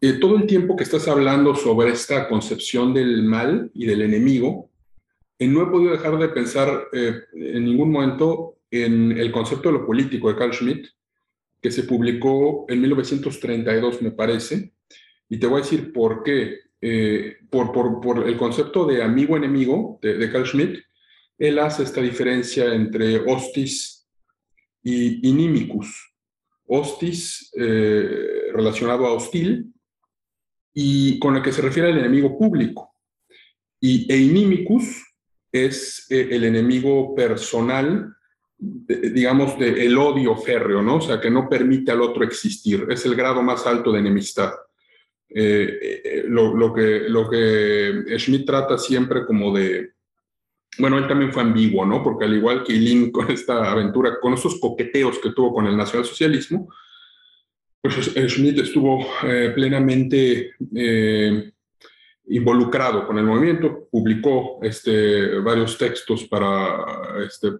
eh, todo el tiempo que estás hablando sobre esta concepción del mal y del enemigo, eh, no he podido dejar de pensar eh, en ningún momento en el concepto de lo político de Carl Schmitt, que se publicó en 1932, me parece, y te voy a decir por qué. por, por, por, el concepto de amigo-enemigo de, de, Carl Schmitt, él hace esta diferencia entre hostis y inimicus. Hostis relacionado a hostil y con el que se refiere al enemigo público. Y e inimicus es eh, el enemigo personal, digamos, del el odio férreo, ¿no? O sea, que no permite al otro existir. Es el grado más alto de enemistad. Eh, eh, lo, lo, que, lo que Schmidt trata siempre como de, bueno, él también fue ambiguo, ¿no? Porque al igual que Ilin con esta aventura, con esos coqueteos que tuvo con el nacionalsocialismo, pues Schmidt estuvo eh, plenamente eh, involucrado con el movimiento, publicó este, varios textos para, este,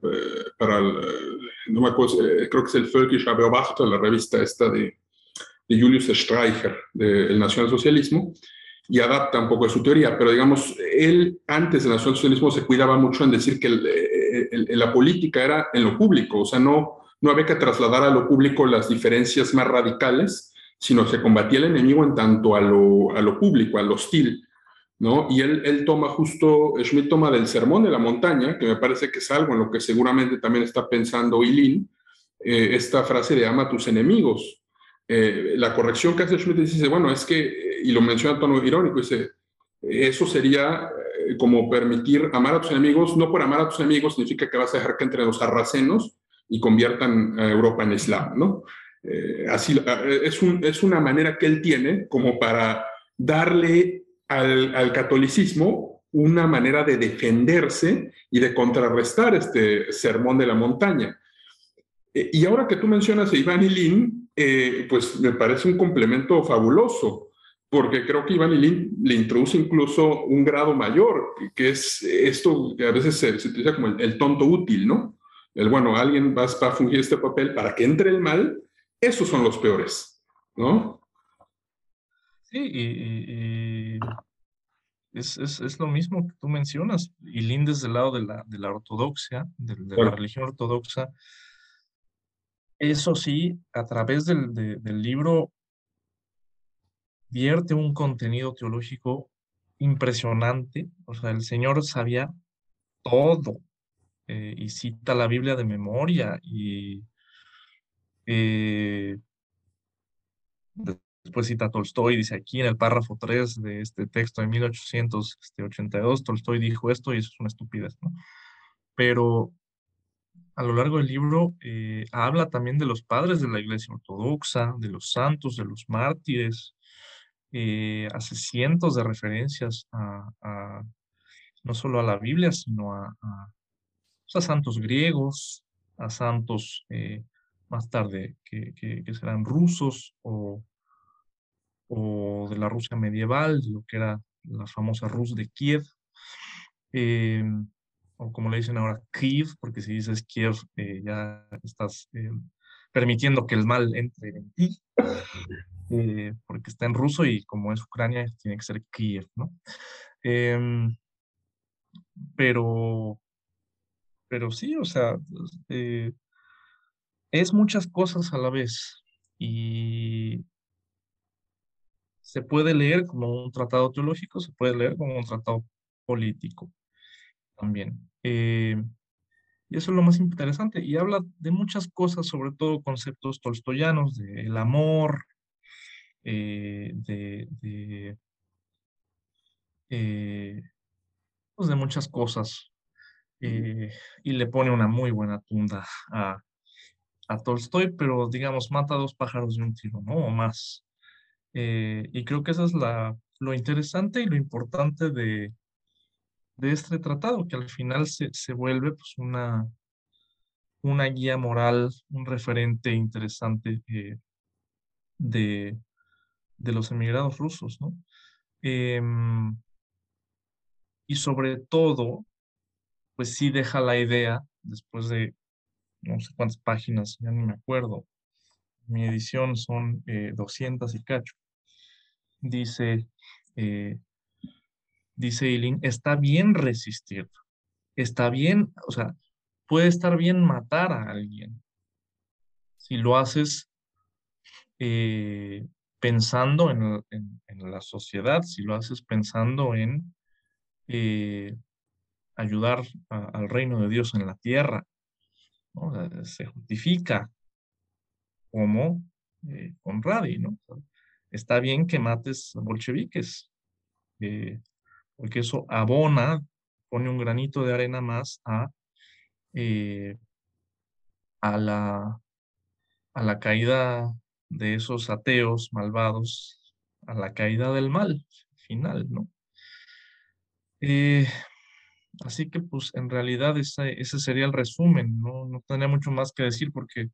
para no me acuerdo, eh, creo que es el Völkischer Beobachter, la revista esta de, de Julius Streicher, del nacionalsocialismo, y adapta un poco de su teoría, pero digamos, él antes del nacionalsocialismo se cuidaba mucho en decir que la política era en lo público, o sea, no no había que trasladar a lo público las diferencias más radicales, sino se combatía el enemigo en tanto a lo, a lo público, al hostil. ¿no? Y él, él toma justo, Schmidt toma del sermón de la montaña, que me parece que es algo en lo que seguramente también está pensando Ilin, eh, esta frase de ama a tus enemigos. Eh, la corrección que hace Schmidt dice, bueno, es que, y lo menciona en tono irónico, dice, eso sería eh, como permitir amar a tus enemigos, no por amar a tus enemigos significa que vas a dejar que entre los sarracenos y conviertan a Europa en Islam, ¿no? Eh, así, es, un, es, una manera que él tiene como para darle al, catolicismo una manera de defenderse y de contrarrestar este sermón de la montaña. Y ahora que tú mencionas a Iván Ilín, eh, pues me parece un complemento fabuloso, porque creo que Iván Ilín le introduce incluso un grado mayor, que es esto que a veces se, se utiliza como el, el tonto útil, ¿no? el bueno, alguien va, a fungir este papel para que entre el mal, esos son los peores, ¿no? Sí, y, es, es, es, lo mismo que tú mencionas, y lindes del lado de la, de la ortodoxia, de, la religión ortodoxa. Eso sí, a través del, del libro vierte un contenido teológico impresionante, o sea, el Señor sabía todo, eh, y cita la Biblia de memoria y eh, después cita a Tolstoy, dice aquí en el párrafo 3 de este texto de 1882, Tolstoy dijo esto y eso es una estupidez, ¿no? Pero a lo largo del libro eh, habla también de los padres de la iglesia ortodoxa, de los santos, de los mártires, hace cientos de referencias a, no solo a la Biblia, sino a, a santos griegos, a santos eh, más tarde que, serán rusos o, de la Rusia medieval, lo que era la famosa Rus de Kiev, eh, o como le dicen ahora, Kiev, porque si dices Kiev eh, ya estás permitiendo que el mal entre en ti, porque está en ruso y como es Ucrania tiene que ser Kiev, ¿no? Em, pero pero sí, o sea, eh, es muchas cosas a la vez y se puede leer como un tratado teológico, se puede leer como un tratado político también. Eh, y eso es lo más interesante. Y habla de muchas cosas, sobre todo conceptos tolstoyanos, del amor, eh, de, de, pues de muchas cosas eh, y le pone una muy buena tunda a, a, Tolstoy, pero digamos, mata dos pájaros de un tiro, ¿no? O más. Eh, y creo que eso es la, lo interesante y lo importante de, de este tratado, que al final se, se vuelve pues, una, una guía moral, un referente interesante eh, de, de los emigrados rusos, ¿no? Em, y sobre todo, pues sí deja la idea, después de no sé cuántas páginas, ya ni me acuerdo, mi edición son 200 eh, y cacho, dice, eh, dice Eileen, está bien resistir, está bien, o sea, puede estar bien matar a alguien si lo haces eh, pensando en, la sociedad, si lo haces pensando en eh, ayudar al reino de Dios en la tierra. se justifica como eh, con ¿no? Está bien que mates bolcheviques, eh, porque eso abona, pone un granito de arena más a, eh, a, la, a la caída de esos ateos malvados, a la caída del mal final, ¿no? así que pues en realidad ese, ese sería el resumen, ¿no? No tendría mucho más que decir porque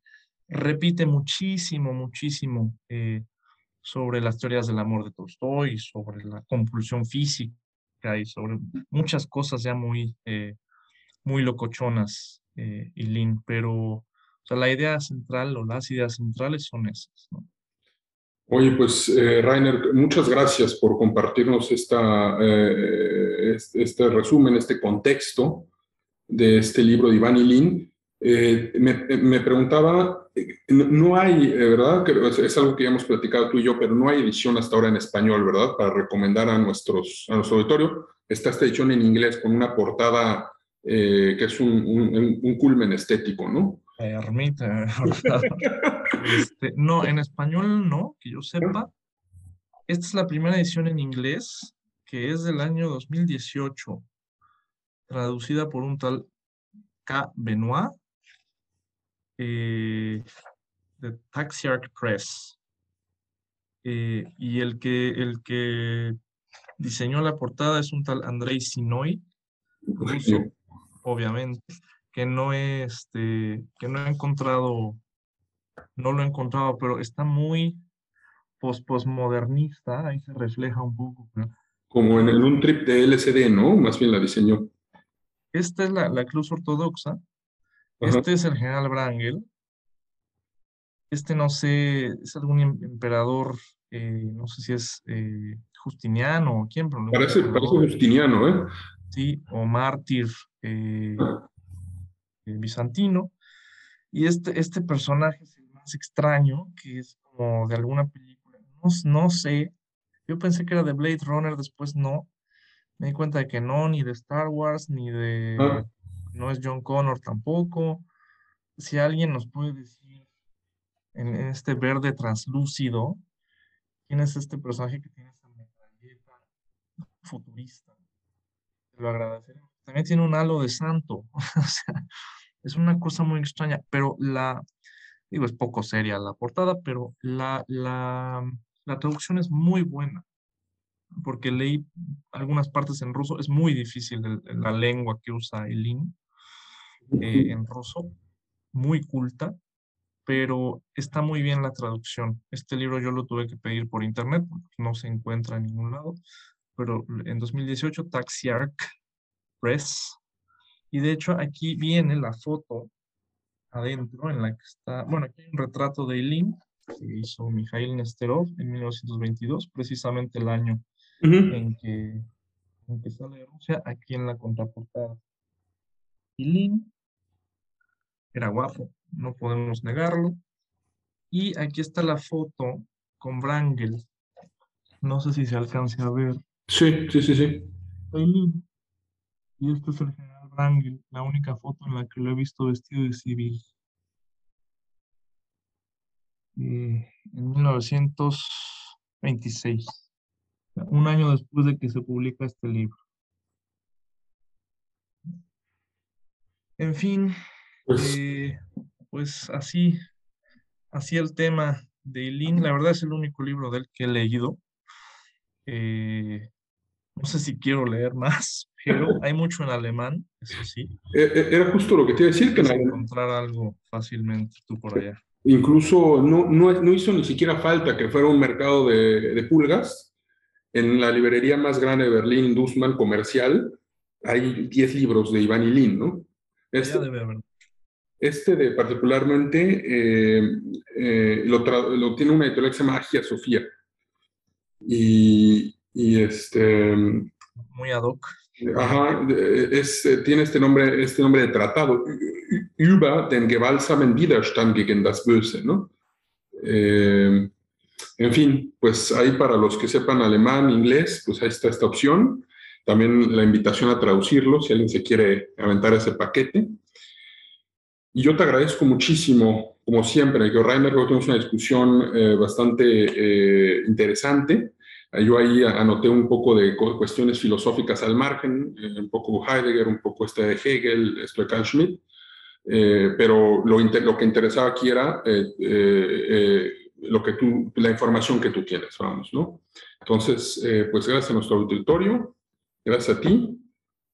repite muchísimo, muchísimo eh, sobre las teorías del amor de Tolstoy, sobre la compulsión física y sobre muchas cosas ya muy, eh, muy locochonas, eh, Lin, pero o sea, la idea central o las ideas centrales son esas. Oye, pues eh, Rainer, muchas gracias por compartirnos esta, este, este, resumen, este contexto de este libro de Iván Ilin. Eh, me, preguntaba, eh, no hay, eh, ¿verdad? Es algo que ya hemos platicado tú y yo, pero no hay edición hasta ahora en español, ¿verdad? Para recomendar a, nuestros, a nuestro auditorio. Está esta edición en inglés con una portada que es un, culmen estético, ¿no? Ermita, *laughs* este, no, en español no, que yo sepa. Esta es la primera edición en inglés, que es del año 2018, traducida por un tal K. Benoit eh, de Taxiarch Press. Eh, y el que, el que diseñó la portada es un tal Andrei Sinoy, obviamente, que no, este, que no he encontrado, no lo he encontrado, pero está muy post postmodernista, ahí se refleja un poco. Como en el, un trip de LCD, ¿no? Más bien la diseñó. Esta es la, la cruz ortodoxa, este es el general Brangel. Este no sé, es algún em, emperador, eh, no sé si es eh, Justiniano o quién. Pero parece, parece Justiniano, ¿eh? Sí, o mártir eh, bizantino. Y este, este personaje es el más extraño, que es como de alguna película. No, no sé, yo pensé que era de Blade Runner, después no. Me di cuenta de que no, ni de Star Wars, ni de... Ah no es John Connor tampoco. Si alguien nos puede decir en, este verde translúcido, quién es este personaje que tiene esa metralleta futurista, te lo agradeceré. También tiene un halo de santo, *laughs* es una cosa muy extraña, pero la, digo, es poco seria la portada, pero la, la, la traducción es muy buena porque leí algunas partes en ruso, es muy difícil la lengua que usa Elin, eh, en ruso, muy culta, pero está muy bien la traducción. Este libro yo lo tuve que pedir por internet, no se encuentra en ningún lado, pero en 2018 Taxiarch Press, y de hecho aquí viene la foto adentro en la que está, bueno, aquí hay un retrato de Eileen que hizo Mikhail Nesterov en 1922, precisamente el año en, que, en que sale Rusia, aquí en la contraportada. Eileen era guapo, no podemos negarlo. Y aquí está la foto con Brangel. No sé si se alcance a ver. Sí, sí, sí, sí. Y este es el general Brangel, la única foto en la que lo he visto vestido de civil. en 1926, un año después de que se publica este libro. En fin, pues, eh, pues así, así el tema de Lin, la verdad es el único libro del que he leído. Eh, no sé si quiero leer más, *laughs* pero hay mucho en alemán, eso sí. Eh, era justo lo que te iba a decir, que encontrar algo fácilmente tú por allá. Incluso no, no, hizo ni siquiera falta que fuera un mercado de, pulgas. En la librería más grande de Berlín, Dussmann Comercial, hay 10 libros de Iván Lin, ¿no? Este, debe haber. Este de particularmente eh, eh, lo, tiene una editorial que se llama Agia Sofía. y, este... Muy ad hoc. Ajá, es, tiene este nombre, este nombre de tratado, über den gewaltsamen Widerstand gegen das Böse, ¿no? Eh, en fin, pues ahí para los que sepan alemán, inglés, pues ahí está esta opción. También la invitación a traducirlo, si alguien se quiere aventar ese paquete. Y yo te agradezco muchísimo, como siempre, que Rainer, creo que tuvimos una discusión eh, bastante eh, interesante. Yo ahí anoté un poco de cuestiones filosóficas al margen, eh, un poco Heidegger, un poco este de Hegel, esto de Carl Schmitt, pero lo, lo, que interesaba aquí era lo que tú, la información que tú quieres, vamos, ¿no? Entonces, pues gracias a nuestro auditorio, gracias a ti,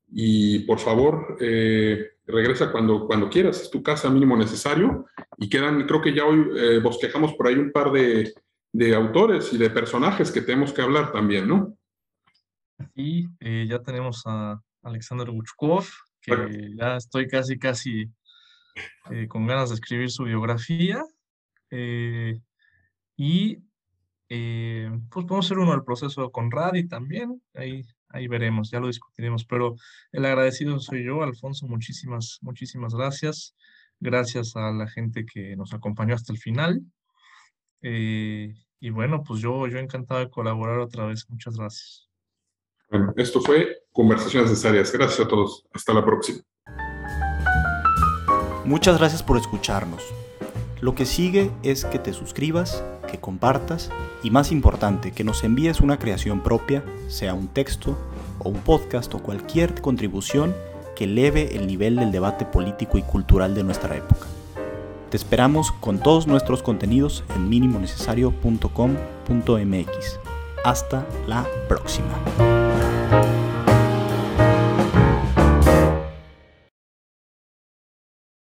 y por favor, regresa cuando, cuando quieras, es tu casa mínimo necesario, y quedan, creo que ya hoy bosquejamos por ahí un par de de autores y de personajes que tenemos que hablar también, ¿no? Sí, eh, ya tenemos a Alexander Buchkov, que ya estoy casi, casi eh, con ganas de escribir su biografía. Eh, y pues podemos hacer uno del proceso con Radi también, ahí, ahí veremos, ya lo discutiremos, pero el agradecido soy yo, Alfonso, muchísimas, muchísimas gracias. Gracias a la gente que nos acompañó hasta el final. Eh, y bueno, pues yo, yo encantado de colaborar otra vez. Muchas gracias. Bueno, esto fue Conversaciones Necesarias. Gracias a todos. Hasta la próxima. Muchas gracias por escucharnos. Lo que sigue es que te suscribas, que compartas y más importante, que nos envíes una creación propia, sea un texto o un podcast o cualquier contribución que eleve el nivel del debate político y cultural de nuestra época. Te esperamos con todos nuestros contenidos en minimonecesario.com.mx. Hasta la próxima.